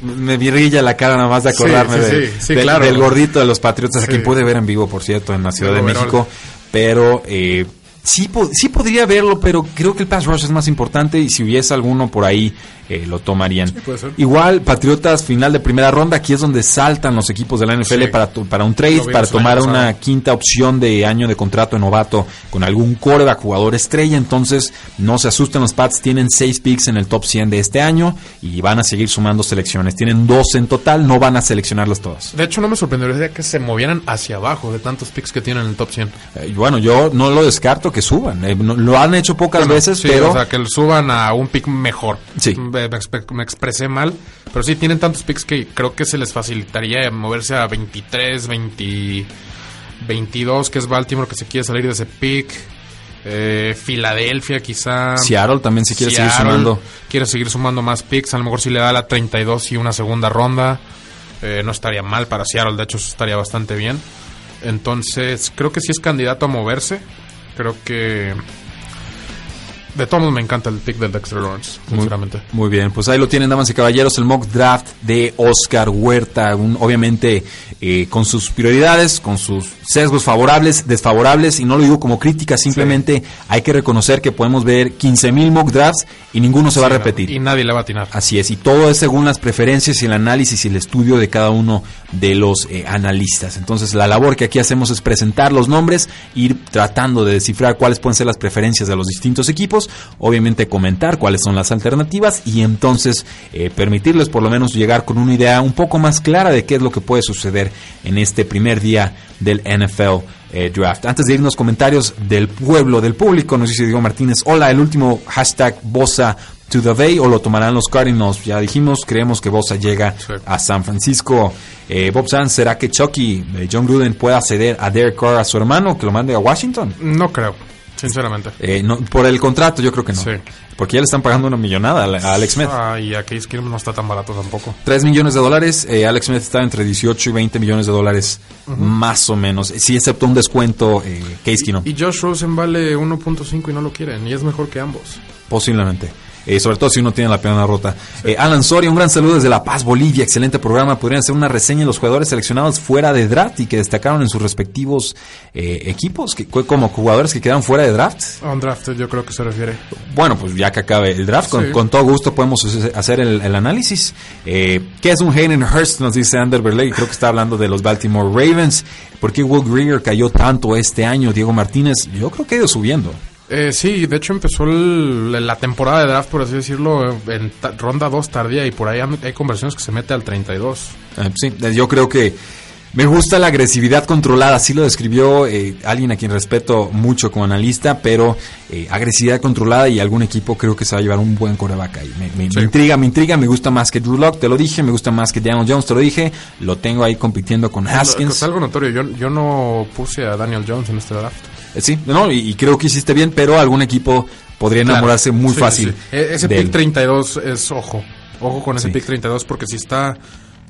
me virilla la cara nada más de acordarme del gordito de los Patriotas, a quien puede ver en vivo, por cierto, en la Ciudad de México. Pero eh, sí, sí podría verlo, pero creo que el pass rush es más importante y si hubiese alguno por ahí eh, lo tomarían. Igual, Patriotas final de primera ronda, aquí es donde saltan los equipos de la NFL para, para un trade, para tomar una quinta opción de año de contrato de novato con algún coreback, jugador estrella. Entonces, no se asusten, los Pats tienen seis picks en el top 100 de este año y van a seguir sumando selecciones. Tienen dos en total, no van a seleccionarlas todas. De hecho, no me sorprendería que se movieran hacia abajo de tantos picks que tienen en el top 100. Eh, bueno, yo no lo descarto que suban. Eh, lo han hecho pocas veces, pero... O sea, que suban a un pick mejor. Sí me, expresé mal, pero sí tienen tantos picks que creo que se les facilitaría moverse a 23, 20, 22, que es Baltimore que se quiere salir de ese pick. Eh, Filadelfia quizá. Seattle también se quiere seguir sumando. Quiere seguir sumando más picks. A lo mejor si le da la 32 y una segunda ronda. Eh, no estaría mal para Seattle. De hecho, estaría bastante bien. Entonces, creo que sí es candidato a moverse. Creo que de todos me encanta el pick del Dexter Lawrence, sinceramente. Muy, bien, pues ahí lo tienen, damas y caballeros, el mock draft de Oscar Huerta. obviamente eh, con sus prioridades, con sus sesgos favorables, desfavorables, y no lo digo como crítica, simplemente hay que reconocer que podemos ver 15.000 mock drafts y ninguno se va a repetir. Y nadie le va a atinar. Así es, y todo es según las preferencias y el análisis y el estudio de cada uno de los eh, analistas. Entonces, la labor que aquí hacemos es presentar los nombres, ir tratando de descifrar cuáles pueden ser las preferencias de los distintos equipos nosotros, obviamente comentar cuáles son las alternativas y entonces eh, permitirles por lo menos llegar con una idea un poco más clara de qué es lo que puede suceder en este primer día del NFL eh, Draft. Antes de irnos comentarios del pueblo, del público, nos dice Diego Martínez, hola, el último hashtag Bosa to the Bay o lo tomarán los Cardinals. Ya dijimos, creemos que Bosa llega a San Francisco. Eh, Bob Sanz, ¿será que Chucky, eh, John Gruden, pueda ceder a Derek Carr a su hermano que lo mande a Washington? No creo. Sinceramente. Eh, no, por el contrato yo creo que no. Sí. Porque ya le están pagando una millonada a Alex Smith. Ah, y a Case Keenum no está tan barato tampoco. 3 millones de dólares. Eh, Alex Smith está entre 18 y 20 millones de dólares más o menos. Sí, excepto un descuento eh, Case Keenum. Y Josh Rosen vale 1.5 y no lo quieren. Y es mejor que ambos. Posiblemente. Eh, sobre todo si uno tiene la pierna rota. Eh, Alan Soria, un gran saludo desde La Paz, Bolivia, excelente programa. Podrían hacer una reseña de los jugadores seleccionados fuera de draft y que destacaron en sus respectivos eh, equipos, que como jugadores que quedan fuera de draft. A un draft, yo creo que se refiere. Bueno, pues ya que acabe el draft, con, todo gusto podemos hacer el, análisis. ¿Qué es un Hayden Hurst? Nos dice Ander Berley, creo que está hablando de los Baltimore Ravens. ¿Por qué Will Greer cayó tanto este año? Diego Martínez, yo creo que ha ido subiendo. Eh, sí, de hecho empezó la temporada de draft, por así decirlo, en ronda 2 tardía y por ahí hay conversiones que se mete al 32. Eh, sí, yo creo que me gusta la agresividad controlada, así lo describió eh, alguien a quien respeto mucho como analista, pero agresividad controlada y algún equipo creo que se va a llevar un buen coreback ahí. Me, intriga, me intriga, me gusta más que Drew Lock, te lo dije, me gusta más que Daniel Jones, te lo dije, lo tengo ahí compitiendo con Haskins. Es algo notorio, yo, yo no puse a Daniel Jones en este draft. Eh, sí, no, y, creo que hiciste bien, pero algún equipo podría enamorarse muy fácil. E, ese pick 32 es ojo. Ojo con ese pick 32 porque si está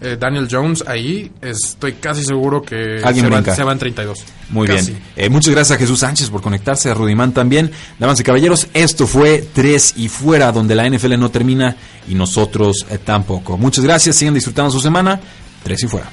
eh, Daniel Jones ahí, estoy casi seguro que ¿Alguien se, va, en 32. Muy bien. Eh, muchas gracias a Jesús Sánchez por conectarse, a Rudimán también. Damas y caballeros, esto fue Tres y Fuera, donde la NFL no termina y nosotros tampoco. Muchas gracias, sigan disfrutando su semana. Tres y Fuera.